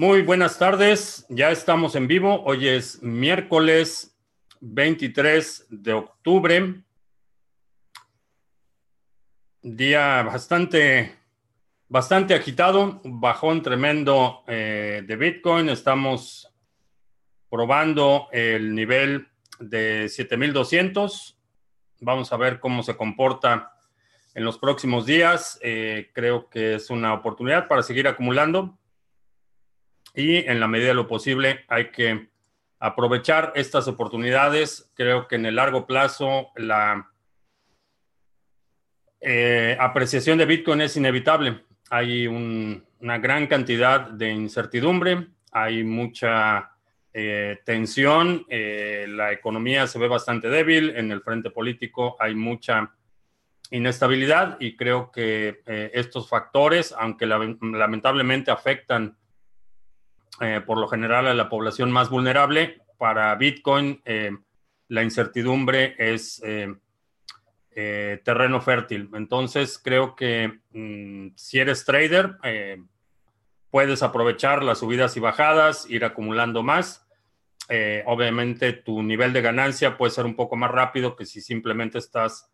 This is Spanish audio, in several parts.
Muy buenas tardes, ya estamos en vivo. Hoy es miércoles 23 de octubre. Día bastante, bastante agitado, bajón tremendo eh, de Bitcoin. Estamos probando el nivel de 7200. Vamos a ver cómo se comporta en los próximos días. Eh, creo que es una oportunidad para seguir acumulando y en la medida de lo posible hay que aprovechar estas oportunidades. Creo que en el largo plazo la eh, apreciación de Bitcoin es inevitable. Hay una gran cantidad de incertidumbre, hay mucha eh, tensión, eh, la economía se ve bastante débil, en el frente político hay mucha inestabilidad y creo que estos factores, aunque lamentablemente afectan eh, por lo general a la población más vulnerable. Para Bitcoin, eh, la incertidumbre es eh, terreno fértil. Entonces, creo que mm, si eres trader, puedes aprovechar las subidas y bajadas, ir acumulando más. obviamente, tu nivel de ganancia puede ser un poco más rápido que si simplemente estás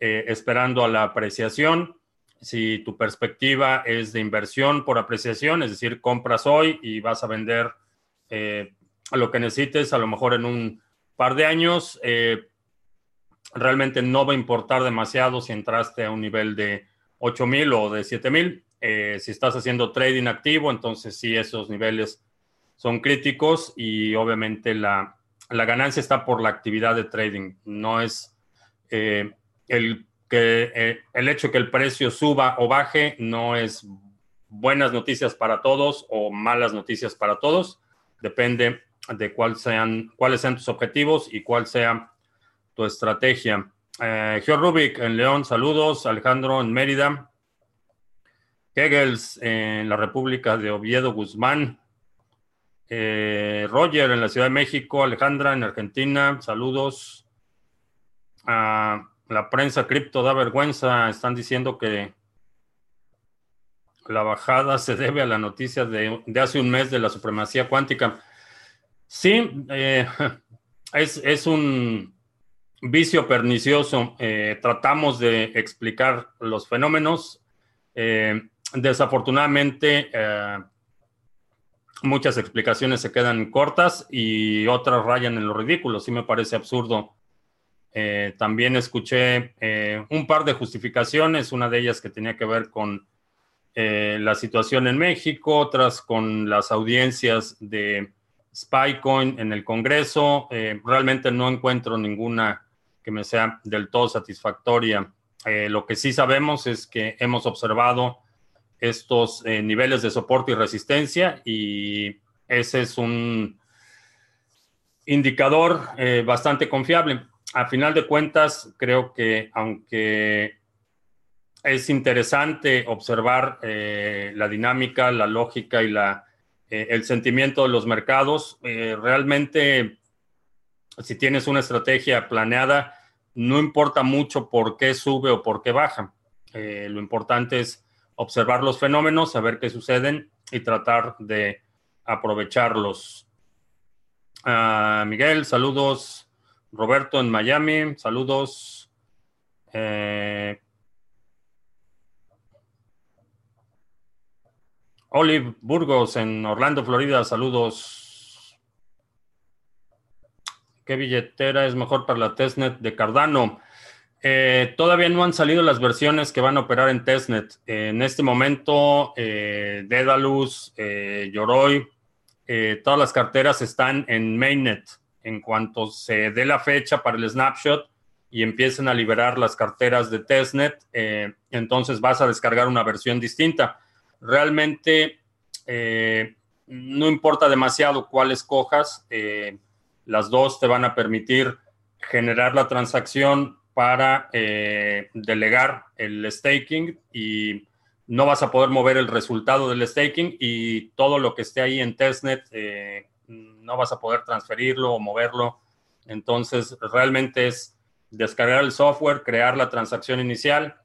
esperando a la apreciación si tu perspectiva es de inversión por apreciación, es decir, compras hoy y vas a vender eh, lo que necesites, a lo mejor en un par de años, eh, realmente no va a importar demasiado si entraste a un nivel de 8000 o de 7000. Eh, si estás haciendo trading activo, entonces sí, esos niveles son críticos y obviamente la, la ganancia está por la actividad de trading, no es el que eh, el hecho que el precio suba o baje no es buenas noticias para todos o malas noticias para todos. Depende de cuál sean, cuáles sean tus objetivos y cuál sea tu estrategia. Eh, Rubik en León, saludos. Alejandro en Mérida. Kegels en la República de Oviedo, Guzmán. Eh, Roger en la Ciudad de México. Alejandra en Argentina, saludos. Ah, la prensa cripto da vergüenza. Están diciendo que la bajada se debe a la noticia de, hace un mes de la supremacía cuántica. Sí, eh, es, un vicio pernicioso. Eh, tratamos de explicar los fenómenos. Eh, desafortunadamente, muchas explicaciones se quedan cortas y otras rayan en lo ridículo. Sí me parece absurdo eh, también escuché eh, un par de justificaciones, una de ellas que tenía que ver con eh, la situación en México, otras con las audiencias de Spycoin en el Congreso. realmente no encuentro ninguna que me sea del todo satisfactoria. lo que sí sabemos es que hemos observado estos niveles de soporte y resistencia y ese es un indicador bastante confiable a final de cuentas, creo que aunque es interesante observar eh, la dinámica, la lógica y la, eh, el sentimiento de los mercados, eh, realmente si tienes una estrategia planeada, no importa mucho por qué sube o por qué baja. lo importante es observar los fenómenos, saber qué suceden y tratar de aprovecharlos. Ah, Miguel, saludos. Roberto en Miami, saludos. Eh, Olive Burgos en Orlando, Florida, saludos. ¿Qué billetera es mejor para la testnet de Cardano? Eh, todavía no han salido las versiones que van a operar en testnet. en este momento, eh, Dedalus, eh, Yoroi, todas las carteras están en mainnet en cuanto se dé la fecha para el snapshot y empiecen a liberar las carteras de testnet, eh, entonces vas a descargar una versión distinta. Realmente eh, no importa demasiado cuál escojas, eh, las dos te van a permitir generar la transacción para delegar el staking y no vas a poder mover el resultado del staking y todo lo que esté ahí en testnet no vas a poder transferirlo o moverlo. Entonces, realmente es descargar el software, crear la transacción inicial.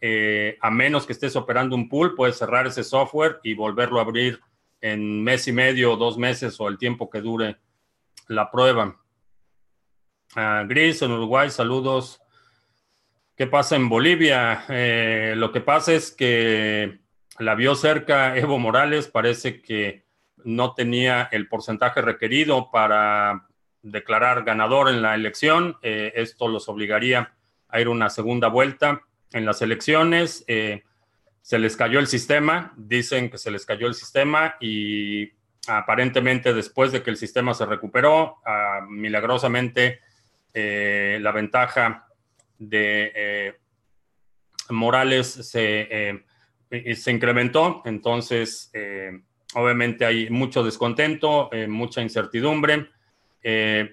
Eh, a menos que estés operando un pool, puedes cerrar ese software y volverlo a abrir en mes y medio, dos meses o el tiempo que dure la prueba. Ah, Gris, en Uruguay, saludos. ¿Qué pasa en Bolivia? Eh, lo que pasa es que la vio cerca Evo Morales, parece que no tenía el porcentaje requerido para declarar ganador en la elección. Eh, esto los obligaría a ir una segunda vuelta en las elecciones. Eh, se les cayó el sistema, dicen que se les cayó el sistema y aparentemente después de que el sistema se recuperó, ah, milagrosamente eh, la ventaja de Morales se, se, incrementó. Entonces, obviamente hay mucho descontento, mucha incertidumbre. Eh,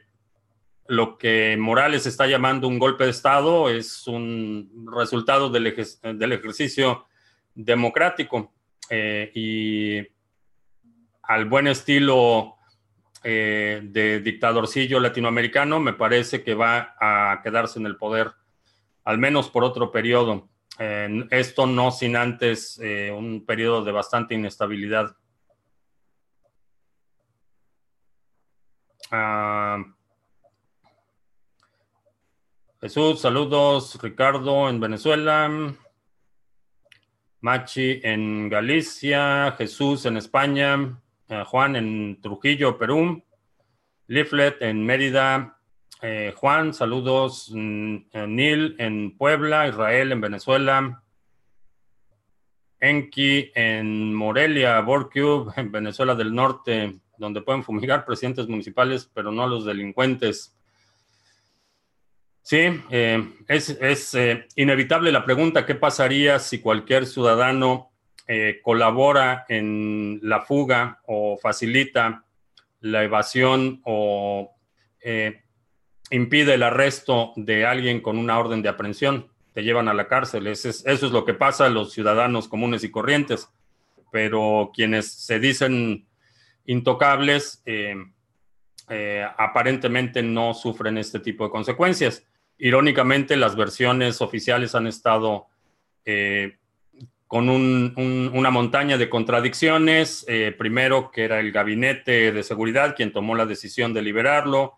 lo que Morales está llamando un golpe de Estado es un resultado del, ejercicio democrático eh, y al buen estilo eh, de dictadorcillo latinoamericano, me parece que va a quedarse en el poder, al menos por otro periodo. esto no sin antes un periodo de bastante inestabilidad. Ah, Jesús, saludos. Ricardo en Venezuela. Machi en Galicia. Jesús en España. Eh, Juan en Trujillo, Perú. Leaflet en Mérida. Eh, Juan, saludos. Mm, Neil en Puebla. Israel en Venezuela. Enki en Morelia. Borcube en Venezuela del Norte donde pueden fumigar presidentes municipales, pero no a los delincuentes. Sí, eh, es, eh, inevitable la pregunta, ¿qué pasaría si cualquier ciudadano eh, colabora en la fuga o facilita la evasión o impide el arresto de alguien con una orden de aprehensión? Te llevan a la cárcel. Es, eso es lo que pasa a los ciudadanos comunes y corrientes. Pero quienes se dicen intocables eh, eh, aparentemente no sufren este tipo de consecuencias. Irónicamente, las versiones oficiales han estado eh, con una montaña de contradicciones. primero, que era el gabinete de seguridad quien tomó la decisión de liberarlo.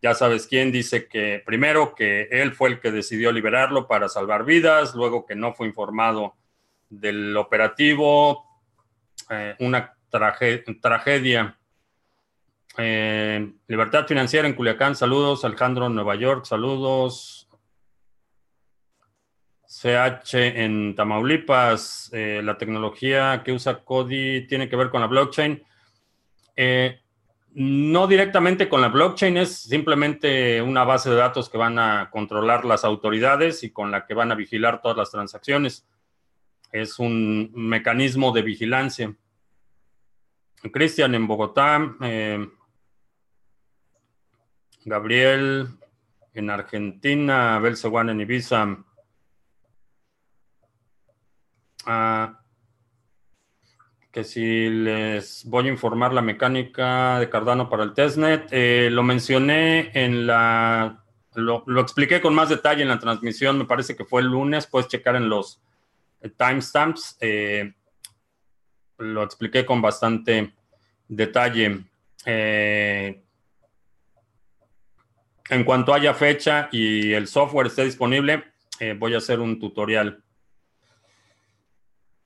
Ya sabes quién dice que primero que él fue el que decidió liberarlo para salvar vidas, luego que no fue informado del operativo, una tragedia. Eh, libertad financiera en Culiacán, saludos. Alejandro, Nueva York, saludos. CH en Tamaulipas, eh, la tecnología que usa Cody tiene que ver con la blockchain. Eh, no directamente con la blockchain, es simplemente una base de datos que van a controlar las autoridades y con la que van a vigilar todas las transacciones. Es un mecanismo de vigilancia. Cristian en Bogotá, eh, Gabriel en Argentina, Abel Seguán en Ibiza. Ah, que si les voy a informar la mecánica de Cardano para el testnet, eh, lo mencioné en la, lo, expliqué con más detalle en la transmisión, me parece que fue el lunes, puedes checar en los eh, timestamps lo expliqué con bastante detalle. Eh, en cuanto haya fecha y el software esté disponible, eh, voy a hacer un tutorial.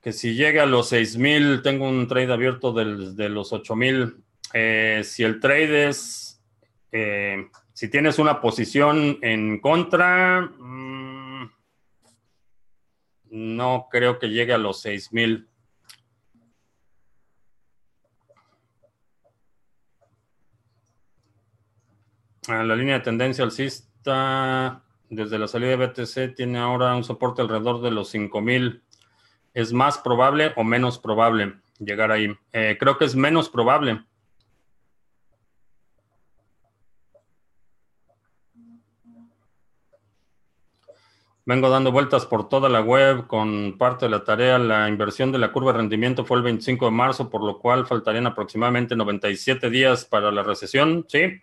Que si llega a los 6000, tengo un trade abierto de los 8000. Eh, si el trade es, si tienes una posición en contra, mm, no creo que llegue a los 6000. La línea de tendencia alcista desde la salida de BTC tiene ahora un soporte alrededor de los 5000. ¿Es más probable o menos probable llegar ahí? Eh, creo que es menos probable. Vengo dando vueltas por toda la web con parte de la tarea. La inversión de la curva de rendimiento fue el 25 de marzo, por lo cual faltarían aproximadamente 97 días para la recesión. Sí,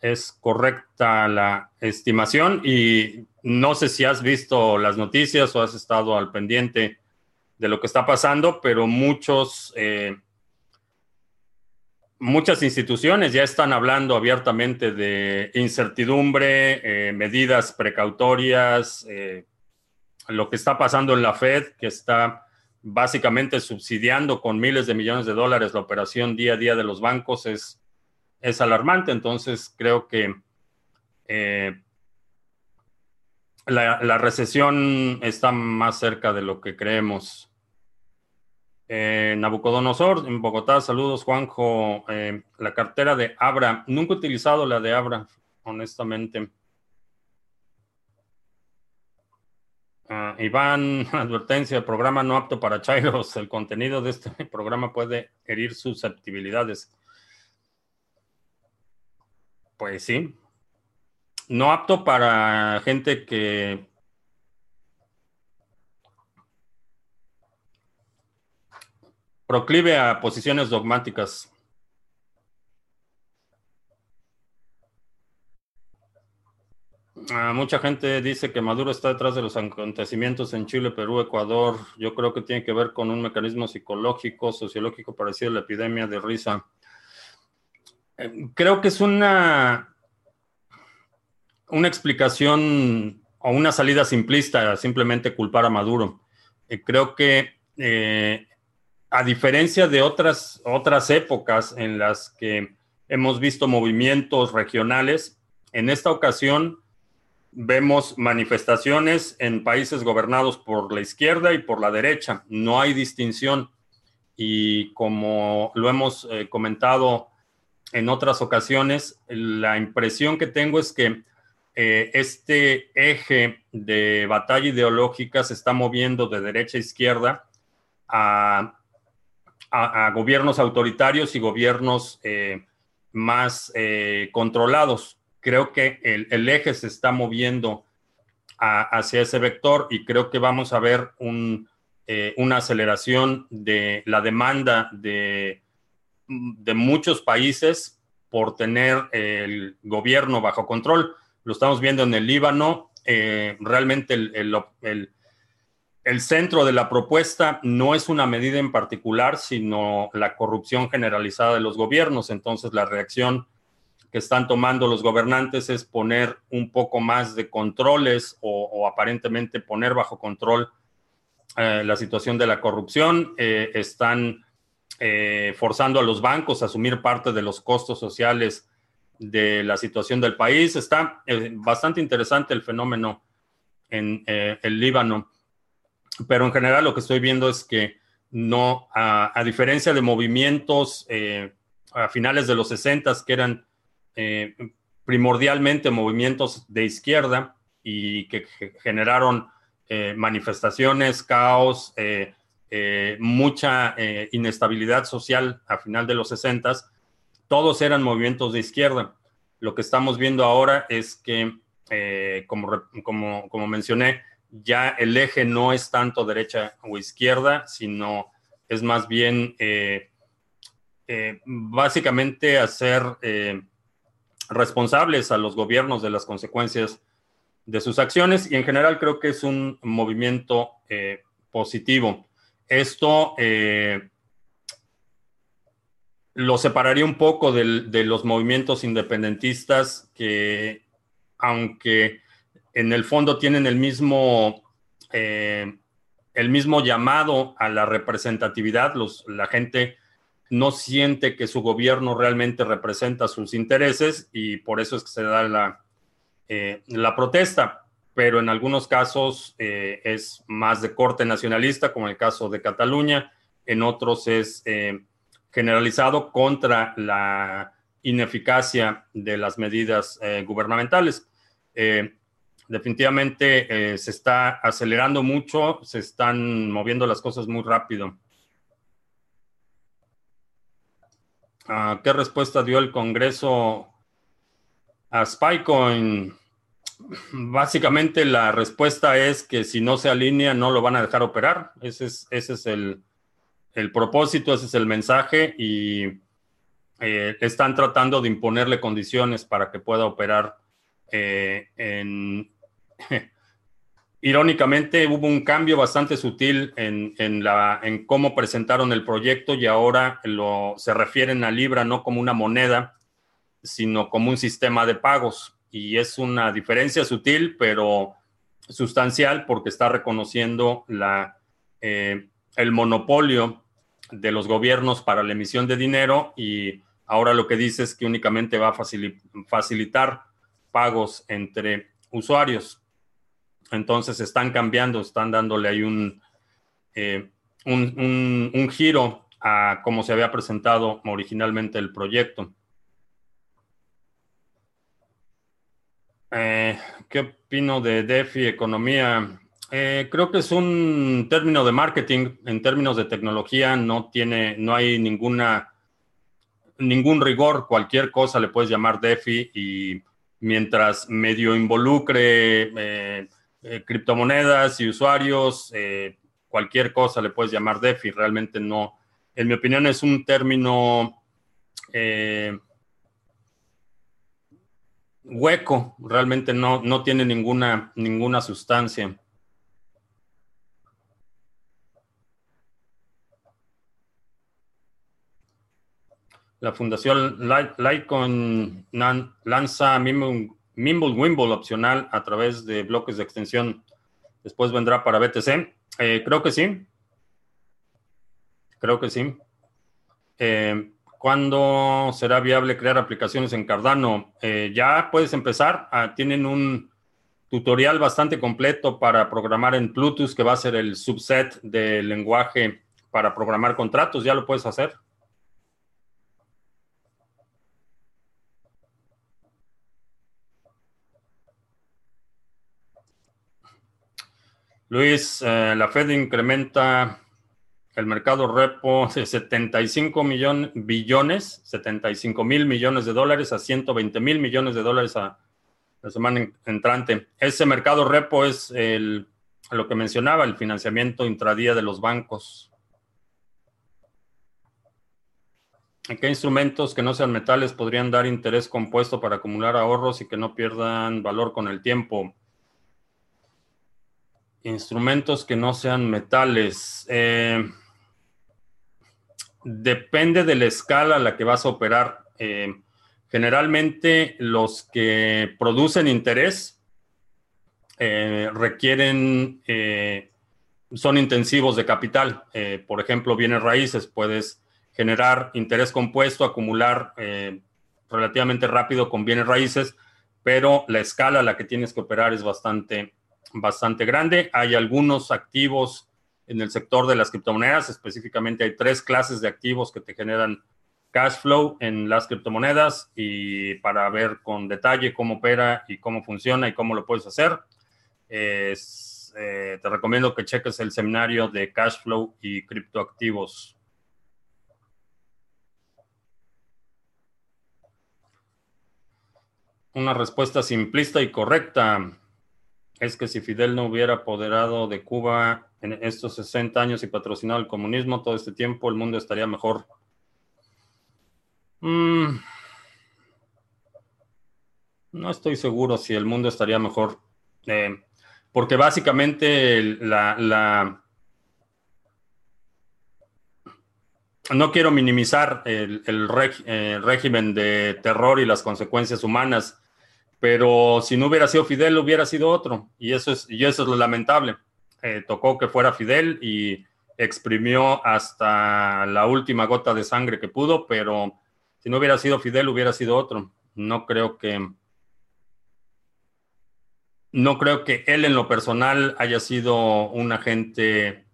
es correcta la estimación y no sé si has visto las noticias o has estado al pendiente de lo que está pasando, pero muchos eh, muchas instituciones ya están hablando abiertamente de incertidumbre, eh, medidas precautorias, eh, lo que está pasando en la Fed, que está básicamente subsidiando con miles de millones de dólares la operación día a día de los bancos, es, es alarmante. Entonces, creo que eh, la, recesión está más cerca de lo que creemos. Eh, Nabucodonosor, en Bogotá, saludos Juanjo. Eh, la cartera de Abra, nunca he utilizado la de Abra, honestamente. Ah, Iván, advertencia, programa no apto para Chairos. El contenido de este programa puede herir susceptibilidades. Pues sí, no apto para gente que proclive a posiciones dogmáticas. Ah, mucha gente dice que Maduro está detrás de los acontecimientos en Chile, Perú, Ecuador. Yo creo que tiene que ver con un mecanismo psicológico, sociológico parecido a la epidemia de risa. Creo que es una una explicación o una salida simplista, simplemente culpar a Maduro. Eh, creo que eh, a diferencia de otras, otras épocas en las que hemos visto movimientos regionales, en esta ocasión vemos manifestaciones en países gobernados por la izquierda y por la derecha. No hay distinción. Y como lo hemos eh, comentado en otras ocasiones, la impresión que tengo es que eh, este eje de batalla ideológica se está moviendo de derecha a izquierda a, gobiernos autoritarios y gobiernos eh, más eh, controlados. Creo que el, eje se está moviendo hacia ese vector y creo que vamos a ver una aceleración de la demanda de, de muchos países por tener el gobierno bajo control lo estamos viendo en el Líbano. Eh, realmente el, centro de la propuesta no es una medida en particular, sino la corrupción generalizada de los gobiernos. Entonces, la reacción que están tomando los gobernantes es poner un poco más de controles o, aparentemente poner bajo control eh, la situación de la corrupción. Eh, están forzando a los bancos a asumir parte de los costos sociales de la situación del país. Está eh, bastante interesante el fenómeno en eh, el Líbano, pero en general lo que estoy viendo es que no, a, diferencia de movimientos eh, a finales de los 60 que eran primordialmente movimientos de izquierda y que generaron manifestaciones, caos, mucha inestabilidad social a final de los 60 todos eran movimientos de izquierda. Lo que estamos viendo ahora es que, eh, como, como, mencioné, ya el eje no es tanto derecha o izquierda, sino es más bien eh, eh, básicamente hacer responsables a los gobiernos de las consecuencias de sus acciones y en general creo que es un movimiento positivo. Esto lo separaría un poco de, los movimientos independentistas que, aunque en el fondo tienen el mismo, eh, el mismo llamado a la representatividad, la gente no siente que su gobierno realmente representa sus intereses y por eso es que se da la, eh, la protesta. Pero en algunos casos eh, es más de corte nacionalista, como el caso de Cataluña, en otros es generalizado contra la ineficacia de las medidas eh, gubernamentales. Eh, definitivamente eh, se está acelerando mucho, se están moviendo las cosas muy rápido. Ah, ¿Qué respuesta dio el Congreso a Spycoin? Básicamente la respuesta es que si no se alinea no lo van a dejar operar. Ese es, ese es el, el propósito, ese es el mensaje y eh, están tratando de imponerle condiciones para que pueda operar eh, en, irónicamente hubo un cambio bastante sutil en, la, en cómo presentaron el proyecto y ahora lo, se refieren a Libra no como una moneda, sino como un sistema de pagos. Y es una diferencia sutil, pero sustancial porque está reconociendo la, eh, el monopolio de los gobiernos para la emisión de dinero y ahora lo que dice es que únicamente va a facilitar pagos entre usuarios. Entonces están cambiando, están dándole ahí un, eh, un, giro a cómo se había presentado originalmente el proyecto. Eh, ¿Qué opino de DeFi, economía? Eh, creo que es un término de marketing. En términos de tecnología no tiene, no hay ninguna, ningún rigor. Cualquier cosa le puedes llamar DeFi y mientras medio involucre eh, criptomonedas y usuarios, cualquier cosa le puedes llamar DeFi. Realmente no, en mi opinión es un término hueco, realmente no, no tiene ninguna, ninguna sustancia. La fundación Litecoin lanza Mimble, Wimble opcional a través de bloques de extensión. Después vendrá para BTC. Eh, creo que sí. Creo que sí. Eh, ¿Cuándo será viable crear aplicaciones en Cardano? Eh, ya puedes empezar. Ah, tienen un tutorial bastante completo para programar en Bluetooth, que va a ser el subset del lenguaje para programar contratos. Ya lo puedes hacer. Luis, eh, la Fed incrementa el mercado repo de 75 millones, billones, 75 mil millones de dólares a 120 mil millones de dólares a la semana entrante. Ese mercado repo es el, lo que mencionaba, el financiamiento intradía de los bancos. qué instrumentos que no sean metales podrían dar interés compuesto para acumular ahorros y que no pierdan valor con el tiempo? Instrumentos que no sean metales. Eh, depende de la escala a la que vas a operar. Eh, generalmente los que producen interés eh, requieren, son intensivos de capital. por ejemplo, bienes raíces, puedes generar interés compuesto, acumular relativamente rápido con bienes raíces, pero la escala a la que tienes que operar es bastante, bastante grande. Hay algunos activos en el sector de las criptomonedas. Específicamente hay tres clases de activos que te generan cash flow en las criptomonedas y para ver con detalle cómo opera y cómo funciona y cómo lo puedes hacer, eh, te recomiendo que cheques el seminario de cash flow y criptoactivos. Una respuesta simplista y correcta es que si Fidel no hubiera apoderado de Cuba en estos 60 años y patrocinado el comunismo todo este tiempo, el mundo estaría mejor. Mm. no estoy seguro si el mundo estaría mejor. Eh, porque básicamente la, No quiero minimizar el, el régimen de terror y las consecuencias humanas pero si no hubiera sido Fidel, hubiera sido otro. Y eso es, y eso es lo lamentable. Eh, tocó que fuera Fidel y exprimió hasta la última gota de sangre que pudo, pero si no hubiera sido Fidel, hubiera sido otro. No creo que. No creo que él en lo personal haya sido un agente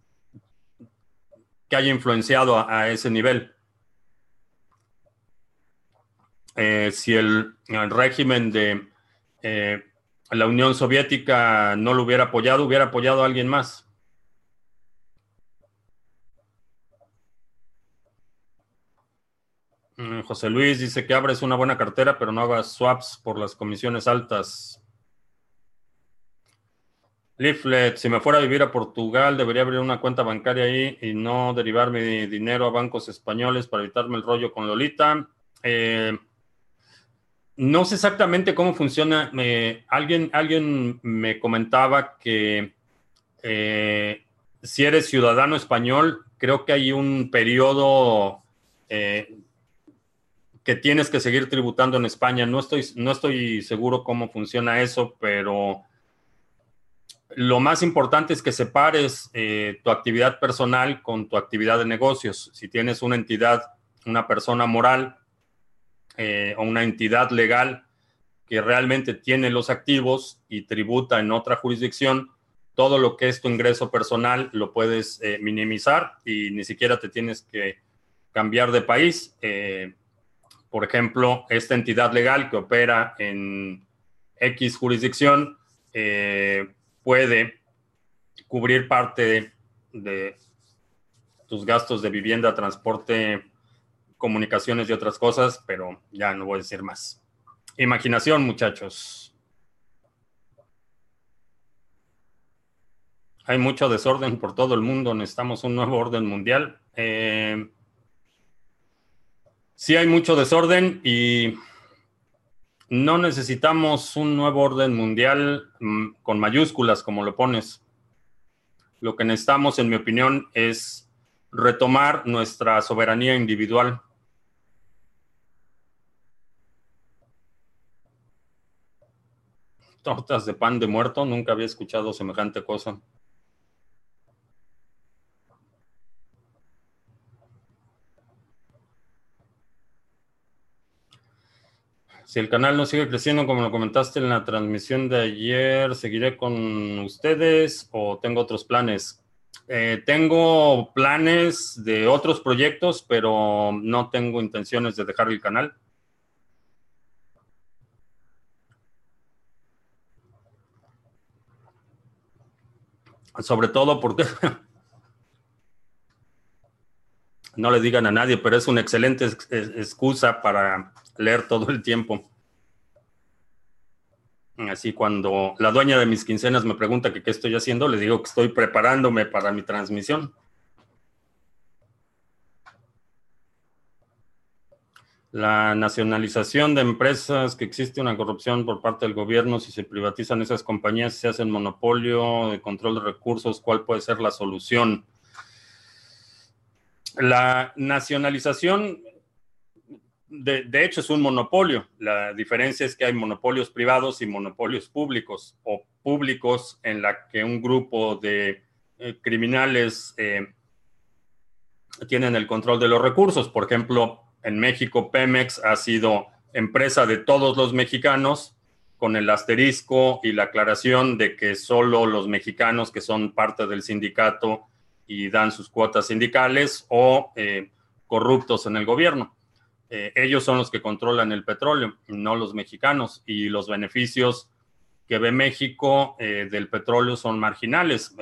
que haya influenciado a, ese nivel. Eh, si el, régimen de eh, la Unión Soviética no lo hubiera apoyado, hubiera apoyado a alguien más. Mm, José Luis dice que abres una buena cartera, pero no hagas swaps por las comisiones altas. Leaflet, si me fuera a vivir a Portugal, debería abrir una cuenta bancaria ahí y no derivar mi dinero a bancos españoles para evitarme el rollo con Lolita. Eh, no sé exactamente cómo funciona. alguien, alguien me comentaba que si eres ciudadano español, creo que hay un periodo que tienes que seguir tributando en España. No estoy, no estoy seguro cómo funciona eso, pero lo más importante es que separes eh, tu actividad personal con tu actividad de negocios. Si tienes una entidad, una persona moral eh, o una entidad legal que realmente tiene los activos y tributa en otra jurisdicción, todo lo que es tu ingreso personal lo puedes eh, minimizar y ni siquiera te tienes que cambiar de país. Por ejemplo, esta entidad legal que opera en X jurisdicción eh, puede cubrir parte de, tus gastos de vivienda, transporte, comunicaciones y otras cosas, pero ya no voy a decir más. Imaginación, muchachos. Hay mucho desorden por todo el mundo, necesitamos un nuevo orden mundial. Eh, Sí hay mucho desorden y no necesitamos un nuevo orden mundial mm, con mayúsculas, como lo pones. Lo que necesitamos, en mi opinión, es retomar nuestra soberanía individual. Tortas de pan de muerto, nunca había escuchado semejante cosa. Si el canal no sigue creciendo como lo comentaste en la transmisión de ayer, ¿seguiré con ustedes o tengo otros planes? Eh, tengo planes de otros proyectos, pero no tengo intenciones de dejar el canal. Sobre todo porque no le digan a nadie, pero es una excelente excusa para leer todo el tiempo. Así cuando la dueña de mis quincenas me pregunta qué estoy haciendo, le digo que estoy preparándome para mi transmisión. La nacionalización de empresas, que existe una corrupción por parte del gobierno, si se privatizan esas compañías, se hacen monopolio de control de recursos, ¿cuál puede ser la solución? La nacionalización de, hecho es un monopolio. La diferencia es que hay monopolios privados y monopolios públicos o públicos en la que un grupo de eh, criminales eh, tienen el control de los recursos. Por ejemplo, en México Pemex ha sido empresa de todos los mexicanos con el asterisco y la aclaración de que solo los mexicanos que son parte del sindicato y dan sus cuotas sindicales o eh, corruptos en el gobierno. Eh, ellos son los que controlan el petróleo, no los mexicanos, y los beneficios que ve México eh, del petróleo son marginales.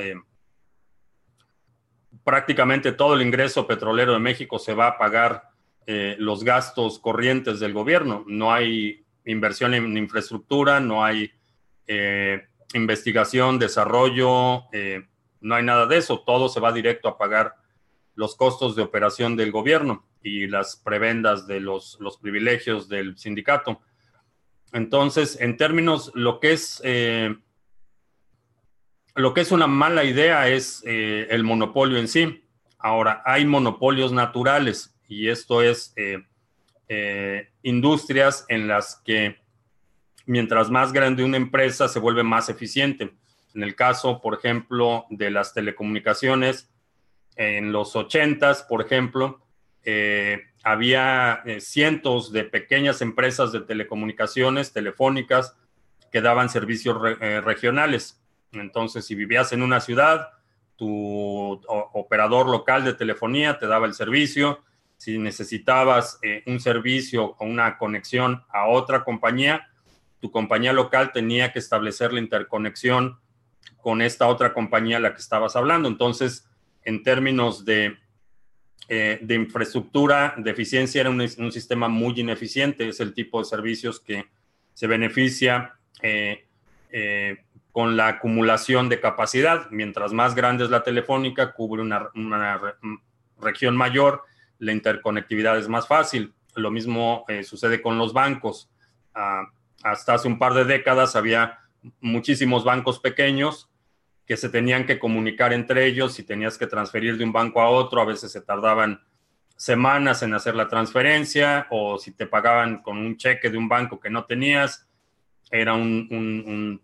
Prácticamente todo el ingreso petrolero de México se va a pagar los gastos corrientes del gobierno. No hay inversión en infraestructura, no hay investigación, desarrollo, no hay nada de eso. Todo se va directo a pagar los costos de operación del gobierno y las prebendas de los, los privilegios del sindicato. Entonces, en términos, lo que es, eh, lo que es una mala idea es eh, el monopolio en sí. Ahora, hay monopolios naturales y esto es eh, industrias en las que mientras más grande una empresa se vuelve más eficiente. En el caso, por ejemplo, de las telecomunicaciones, en los 80 por ejemplo, eh, había eh, cientos de pequeñas empresas de telecomunicaciones telefónicas que daban servicios eh, regionales. Entonces, si vivías en una ciudad, tu operador local de telefonía te daba el servicio. Si necesitabas un servicio o una conexión a otra compañía, tu compañía local tenía que establecer la interconexión con esta otra compañía a la que estabas hablando. Entonces, en términos de eh, de infraestructura, de eficiencia, era un, sistema muy ineficiente. Es el tipo de servicios que se beneficia eh, eh, con la acumulación de capacidad. Mientras más grande es la telefónica, cubre una, región mayor, la interconectividad es más fácil. Lo mismo sucede con los bancos. Ah, hasta hace un par de décadas había muchísimos bancos pequeños que se tenían que comunicar entre ellos y tenías que transferir de un banco a otro, a veces se tardaban semanas en hacer la transferencia o si te pagaban con un cheque de un banco que no tenías, era una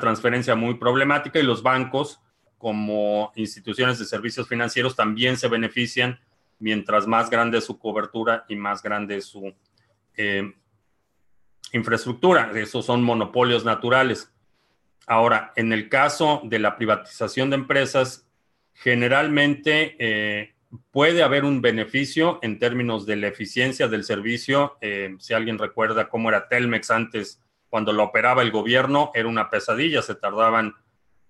transferencia muy problemática y los bancos como instituciones de servicios financieros también se benefician mientras más grande su cobertura y más grande su eh, infraestructura. Esos son monopolios naturales. Ahora, en el caso de la privatización de empresas, generalmente eh, puede haber un beneficio en términos de la eficiencia del servicio. Eh, si alguien recuerda cómo era Telmex antes, cuando lo operaba el gobierno, era una pesadilla, se tardaban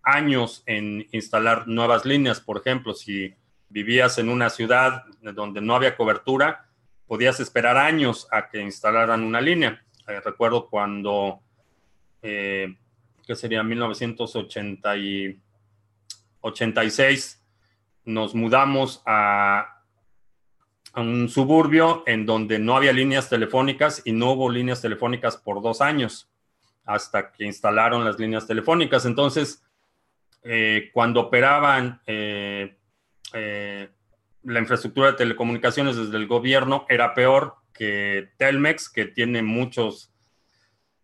años en instalar nuevas líneas. Por ejemplo, si vivías en una ciudad donde no había cobertura, podías esperar años a que instalaran una línea. Eh, recuerdo cuando que sería 1986, nos mudamos a, un suburbio en donde no había líneas telefónicas y no hubo líneas telefónicas por dos años hasta que instalaron las líneas telefónicas. Entonces, eh, cuando operaban eh, eh, la infraestructura de telecomunicaciones desde el gobierno, era peor que Telmex, que tiene muchos,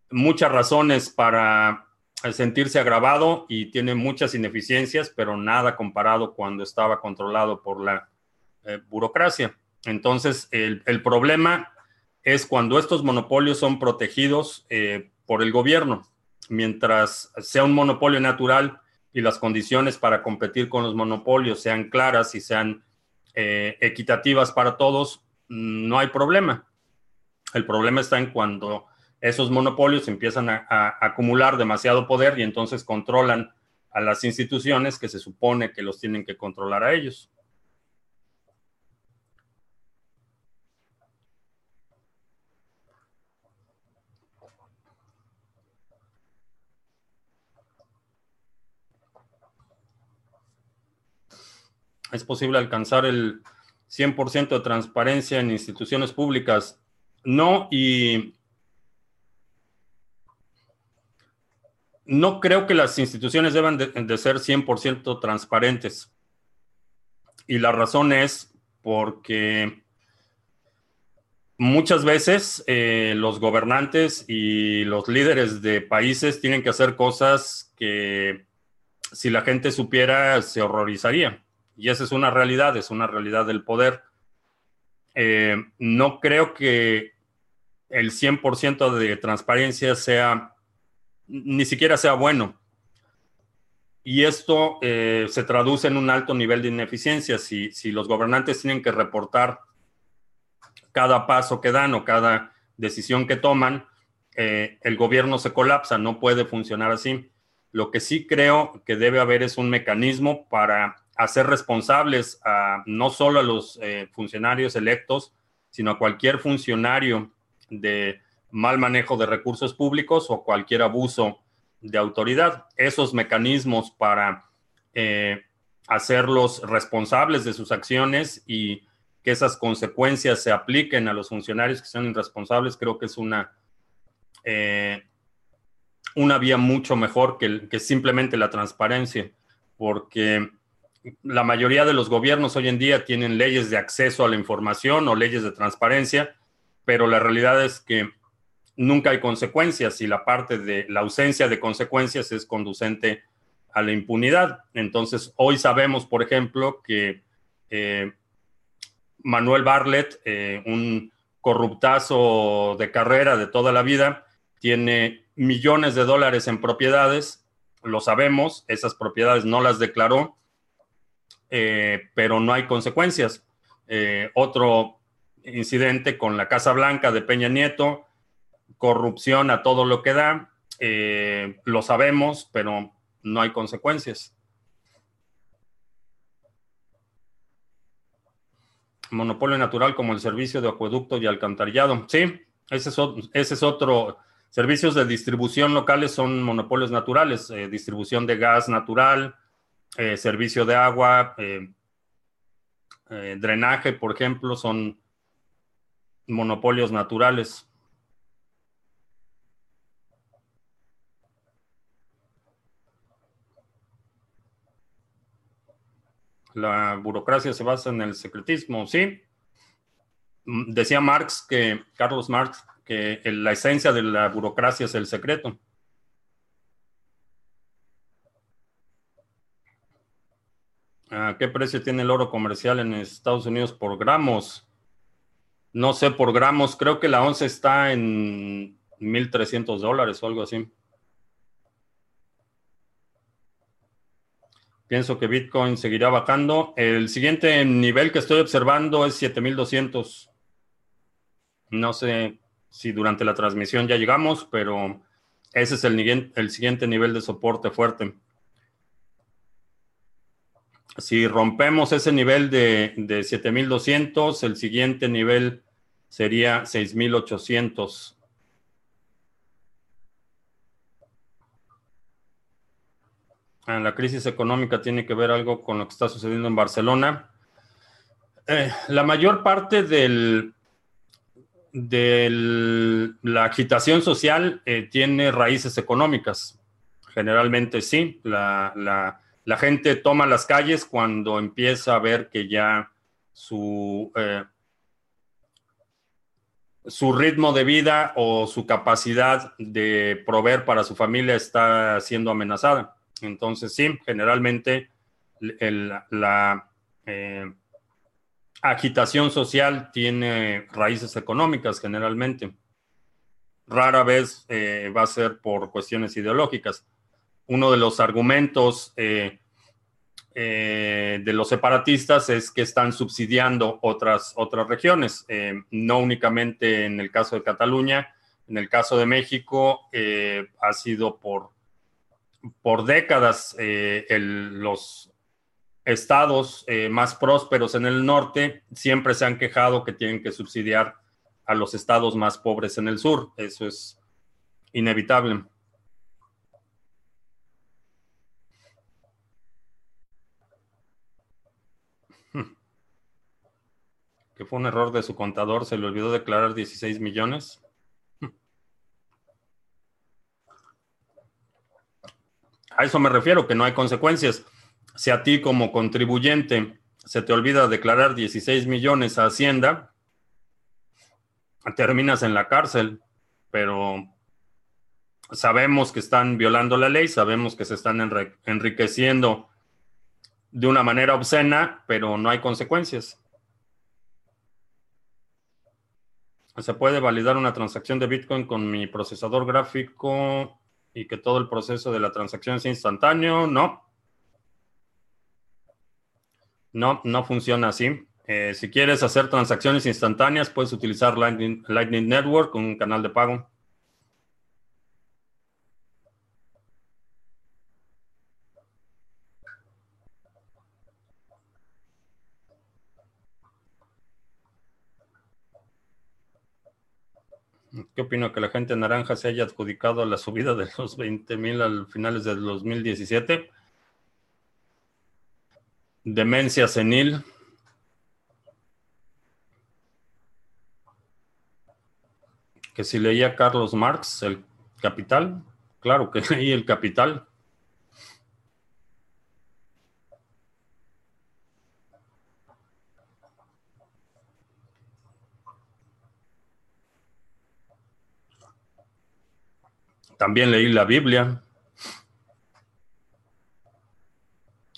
muchas razones para sentirse agravado y tiene muchas ineficiencias, pero nada comparado cuando estaba controlado por la eh, burocracia. Entonces, el, problema es cuando estos monopolios son protegidos eh, por el gobierno. Mientras sea un monopolio natural y las condiciones para competir con los monopolios sean claras y sean eh, equitativas para todos, no hay problema. El problema está en cuando esos monopolios empiezan a, acumular demasiado poder y entonces controlan a las instituciones que se supone que los tienen que controlar a ellos. ¿Es posible alcanzar el 100% de transparencia en instituciones públicas? No, y no creo que las instituciones deban de, ser 100% transparentes. Y la razón es porque muchas veces eh, los gobernantes y los líderes de países tienen que hacer cosas que si la gente supiera se horrorizaría. Y esa es una realidad, es una realidad del poder. Eh, no creo que el 100% de transparencia sea ni siquiera sea bueno. Y esto eh, se traduce en un alto nivel de ineficiencia. Si, los gobernantes tienen que reportar cada paso que dan o cada decisión que toman, eh, el gobierno se colapsa, no puede funcionar así. Lo que sí creo que debe haber es un mecanismo para hacer responsables a no solo a los eh, funcionarios electos, sino a cualquier funcionario de mal manejo de recursos públicos o cualquier abuso de autoridad. Esos mecanismos para eh, hacerlos responsables de sus acciones y que esas consecuencias se apliquen a los funcionarios que son irresponsables, creo que es una, eh, una vía mucho mejor que simplemente la transparencia, porque la mayoría de los gobiernos hoy en día tienen leyes de acceso a la información o leyes de transparencia, pero la realidad es que nunca hay consecuencias y la parte de la ausencia de consecuencias es conducente a la impunidad. Entonces, hoy sabemos, por ejemplo, que eh, Manuel Bartlett, eh, un corruptazo de carrera de toda la vida, tiene millones de dólares en propiedades, lo sabemos, esas propiedades no las declaró, eh, pero no hay consecuencias. otro incidente con la Casa Blanca de Peña Nieto, corrupción a todo lo que da, eh, lo sabemos, pero no hay consecuencias. Monopolio natural como el servicio de acueducto y alcantarillado. Sí, ese es, otro, ese es otro. Servicios de distribución locales son monopolios naturales, eh, distribución de gas natural, eh, servicio de agua, drenaje, por ejemplo, son monopolios naturales. La burocracia se basa en el secretismo, sí. Mm, decía Marx que, Carlos Marx, que la esencia de la burocracia es el secreto. ¿A qué precio tiene el oro comercial en Estados Unidos por gramos? No sé, por gramos, creo que la once está en 1.300 dólares o algo así. Pienso que Bitcoin seguirá bajando. El siguiente nivel que estoy observando es 7200. No sé si durante la transmisión ya llegamos, pero ese es el, el siguiente nivel de soporte fuerte. Si rompemos ese nivel de, de 7200, el siguiente nivel sería 6800. Ah, la crisis económica tiene que ver algo con lo que está sucediendo en Barcelona. Eh, la mayor parte de la agitación social eh, tiene raíces económicas. Generalmente sí. La, gente toma las calles cuando empieza a ver que ya su, eh, su ritmo de vida o su capacidad de proveer para su familia está siendo amenazada. Entonces, sí, generalmente la eh, agitación social tiene raíces económicas, generalmente. Rara vez eh, va a ser por cuestiones ideológicas. Uno de los argumentos eh, de los separatistas es que están subsidiando otras, otras regiones, no únicamente en el caso de Cataluña, en el caso de México ha sido por por décadas eh, los estados eh, más prósperos en el norte siempre se han quejado que tienen que subsidiar a los estados más pobres en el sur. Eso es inevitable. Que fue un error de su contador, se le olvidó declarar 16 millones. A eso me refiero, que no hay consecuencias. Si a ti como contribuyente se te olvida declarar 16 millones a Hacienda, terminas en la cárcel, pero sabemos que están violando la ley, sabemos que se están enriqueciendo de una manera obscena, pero no hay consecuencias. ¿Se puede validar una transacción de Bitcoin con mi procesador gráfico y que todo el proceso de la transacción es instantáneo. No. No, no funciona así. Eh, si quieres hacer transacciones instantáneas, puedes utilizar Lightning, Lightning Network, un canal de pago. ¿Qué opino que la gente naranja se haya adjudicado la subida de los 20 mil al finales del 2017? Demencia senil. Que si leía Carlos Marx, El Capital. Claro que leí El Capital. También leí la Biblia.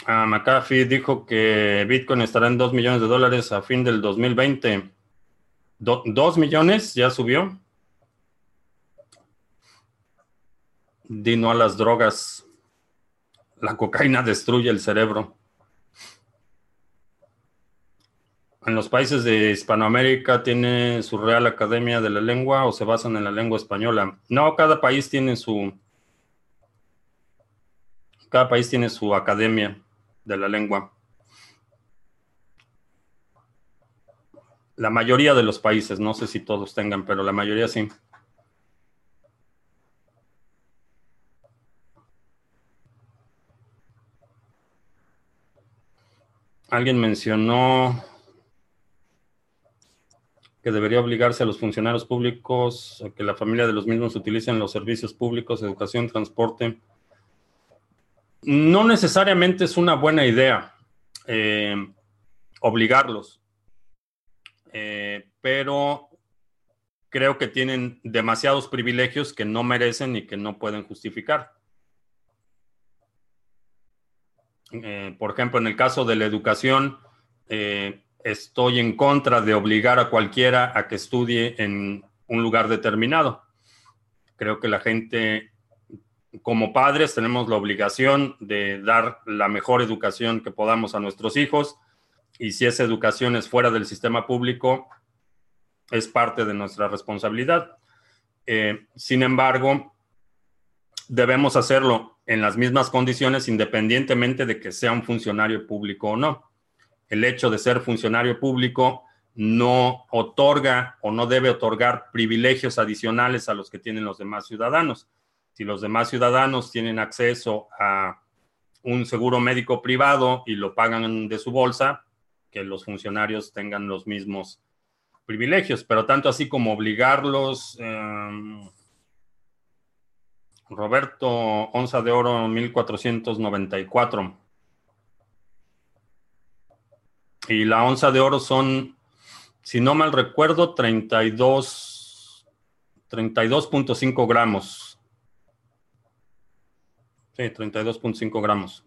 Ah, McAfee dijo que Bitcoin estará en 2 millones de dólares a fin del 2020. ¿2 millones? ¿Ya subió? Dino a las drogas. La cocaína destruye el cerebro. En los países de Hispanoamérica tiene su Real Academia de la Lengua o se basan en la lengua española. No, cada país tiene su cada país tiene su academia de la lengua. La mayoría de los países, no sé si todos tengan, pero la mayoría sí. Alguien mencionó que debería obligarse a los funcionarios públicos a que la familia de los mismos utilicen los servicios públicos, educación, transporte. No necesariamente es una buena idea. eh, obligarlos. Eh, pero creo que tienen demasiados privilegios que no merecen y que no pueden justificar. Eh, por ejemplo, en el caso de la educación, estoy en contra de obligar a cualquiera a que estudie en un lugar determinado. Creo que la gente como padres tenemos la obligación de dar la mejor educación que podamos a nuestros hijos y si esa educación es fuera del sistema público, es parte de nuestra responsabilidad. Eh, sin embargo, debemos hacerlo en las mismas condiciones independientemente de que sea un funcionario público o no. El hecho de ser funcionario público no otorga o no debe otorgar privilegios adicionales a los que tienen los demás ciudadanos si los demás ciudadanos tienen acceso a un seguro médico privado y lo pagan de su bolsa, que los funcionarios tengan los mismos privilegios, pero tanto así como obligarlos. Em, Roberto, onza de oro 1494. Y la onza de oro son, si no mal recuerdo, 32, 32.5 gramos. Sí, 32.5 gramos.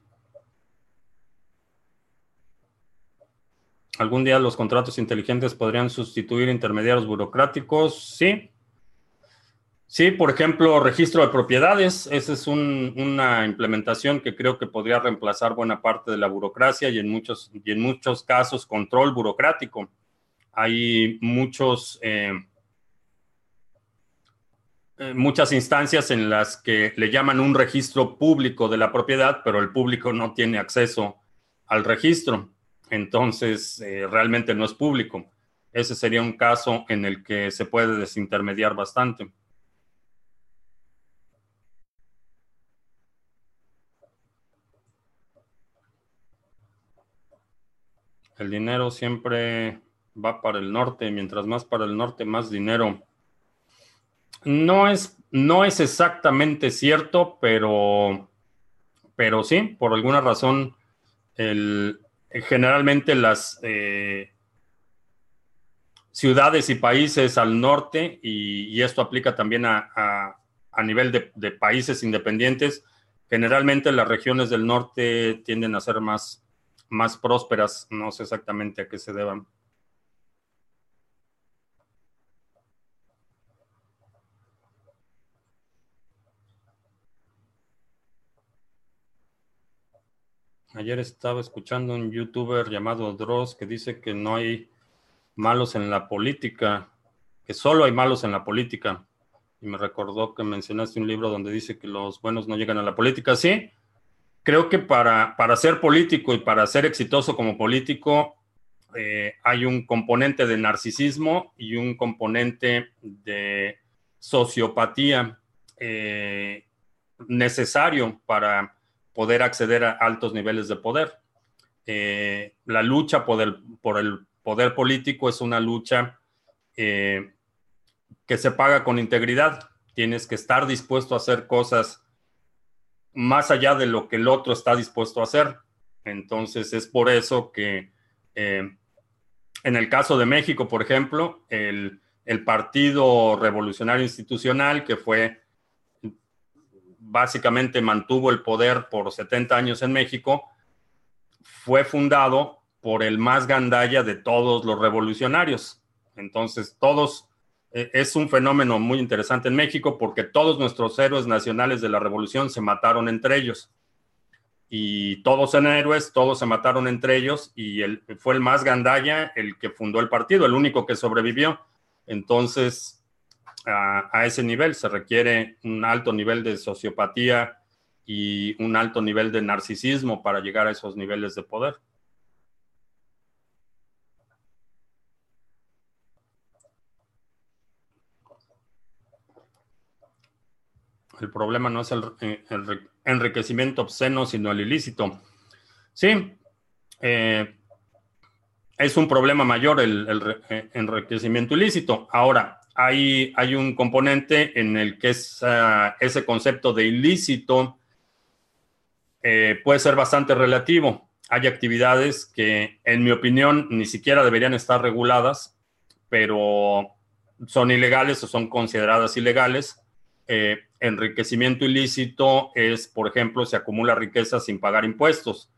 ¿Algún día los contratos inteligentes podrían sustituir intermediarios burocráticos? Sí. Sí, por ejemplo, registro de propiedades. Esa es una implementación que creo que podría reemplazar buena parte de la burocracia y en muchos, y en muchos casos control burocrático. Hay muchos eh, eh, muchas instancias en las que le llaman un registro público de la propiedad, pero el público no tiene acceso al registro. Entonces, eh, realmente no es público. Ese sería un caso en el que se puede desintermediar bastante. El dinero siempre va para el norte, mientras más para el norte, más dinero. No es, no es exactamente cierto, pero, pero sí, por alguna razón, generalmente las eh, ciudades y países al norte, y, esto aplica también a, nivel de, de, países independientes, generalmente las regiones del norte tienden a ser más, más prósperas, no sé exactamente a qué se deban. Ayer estaba escuchando un youtuber llamado Dross que dice que no hay malos en la política, que solo hay malos en la política. Y me recordó que mencionaste un libro donde dice que los buenos no llegan a la política. Sí, creo que para, para ser político y para ser exitoso como político eh, hay un componente de narcisismo y un componente de sociopatía eh, necesario para poder acceder a altos niveles de poder. Eh, la lucha por el, por el, poder político es una lucha eh, que se paga con integridad. Tienes que estar dispuesto a hacer cosas más allá de lo que el otro está dispuesto a hacer. Entonces es por eso que eh, en el caso de México, por ejemplo, el, el Partido Revolucionario Institucional, que fue básicamente mantuvo el poder por 70 años en México, fue fundado por el más gandalla de todos los revolucionarios. Entonces, todos, es un fenómeno muy interesante en México porque todos nuestros héroes nacionales de la revolución se mataron entre ellos. Y todos eran héroes, todos se mataron entre ellos y él, fue el más gandalla el que fundó el partido, el único que sobrevivió. Entonces, a, ese nivel. Se requiere un alto nivel de sociopatía y un alto nivel de narcisismo para llegar a esos niveles de poder. El problema no es el, enriquecimiento obsceno, sino el ilícito. Sí, eh, es un problema mayor el, eh, enriquecimiento ilícito. Ahora, hay, un componente en el que ese concepto de ilícito eh, puede ser bastante relativo. hay actividades que, en mi opinión, ni siquiera deberían estar reguladas, pero son ilegales o son consideradas ilegales. Eh, enriquecimiento ilícito es, por ejemplo, se acumula riqueza sin pagar impuestos.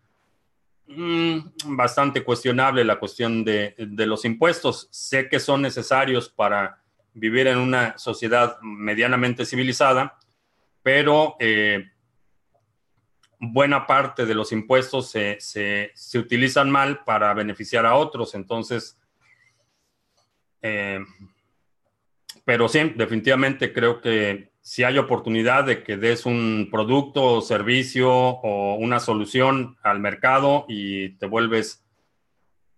Mm, bastante cuestionable la cuestión de, los impuestos. Sé que son necesarios para vivir en una sociedad medianamente civilizada, pero eh, buena parte de los impuestos se, utilizan mal para beneficiar a otros. Entonces, eh, pero sí, definitivamente creo que si hay oportunidad de que des un producto o servicio o una solución al mercado y te vuelves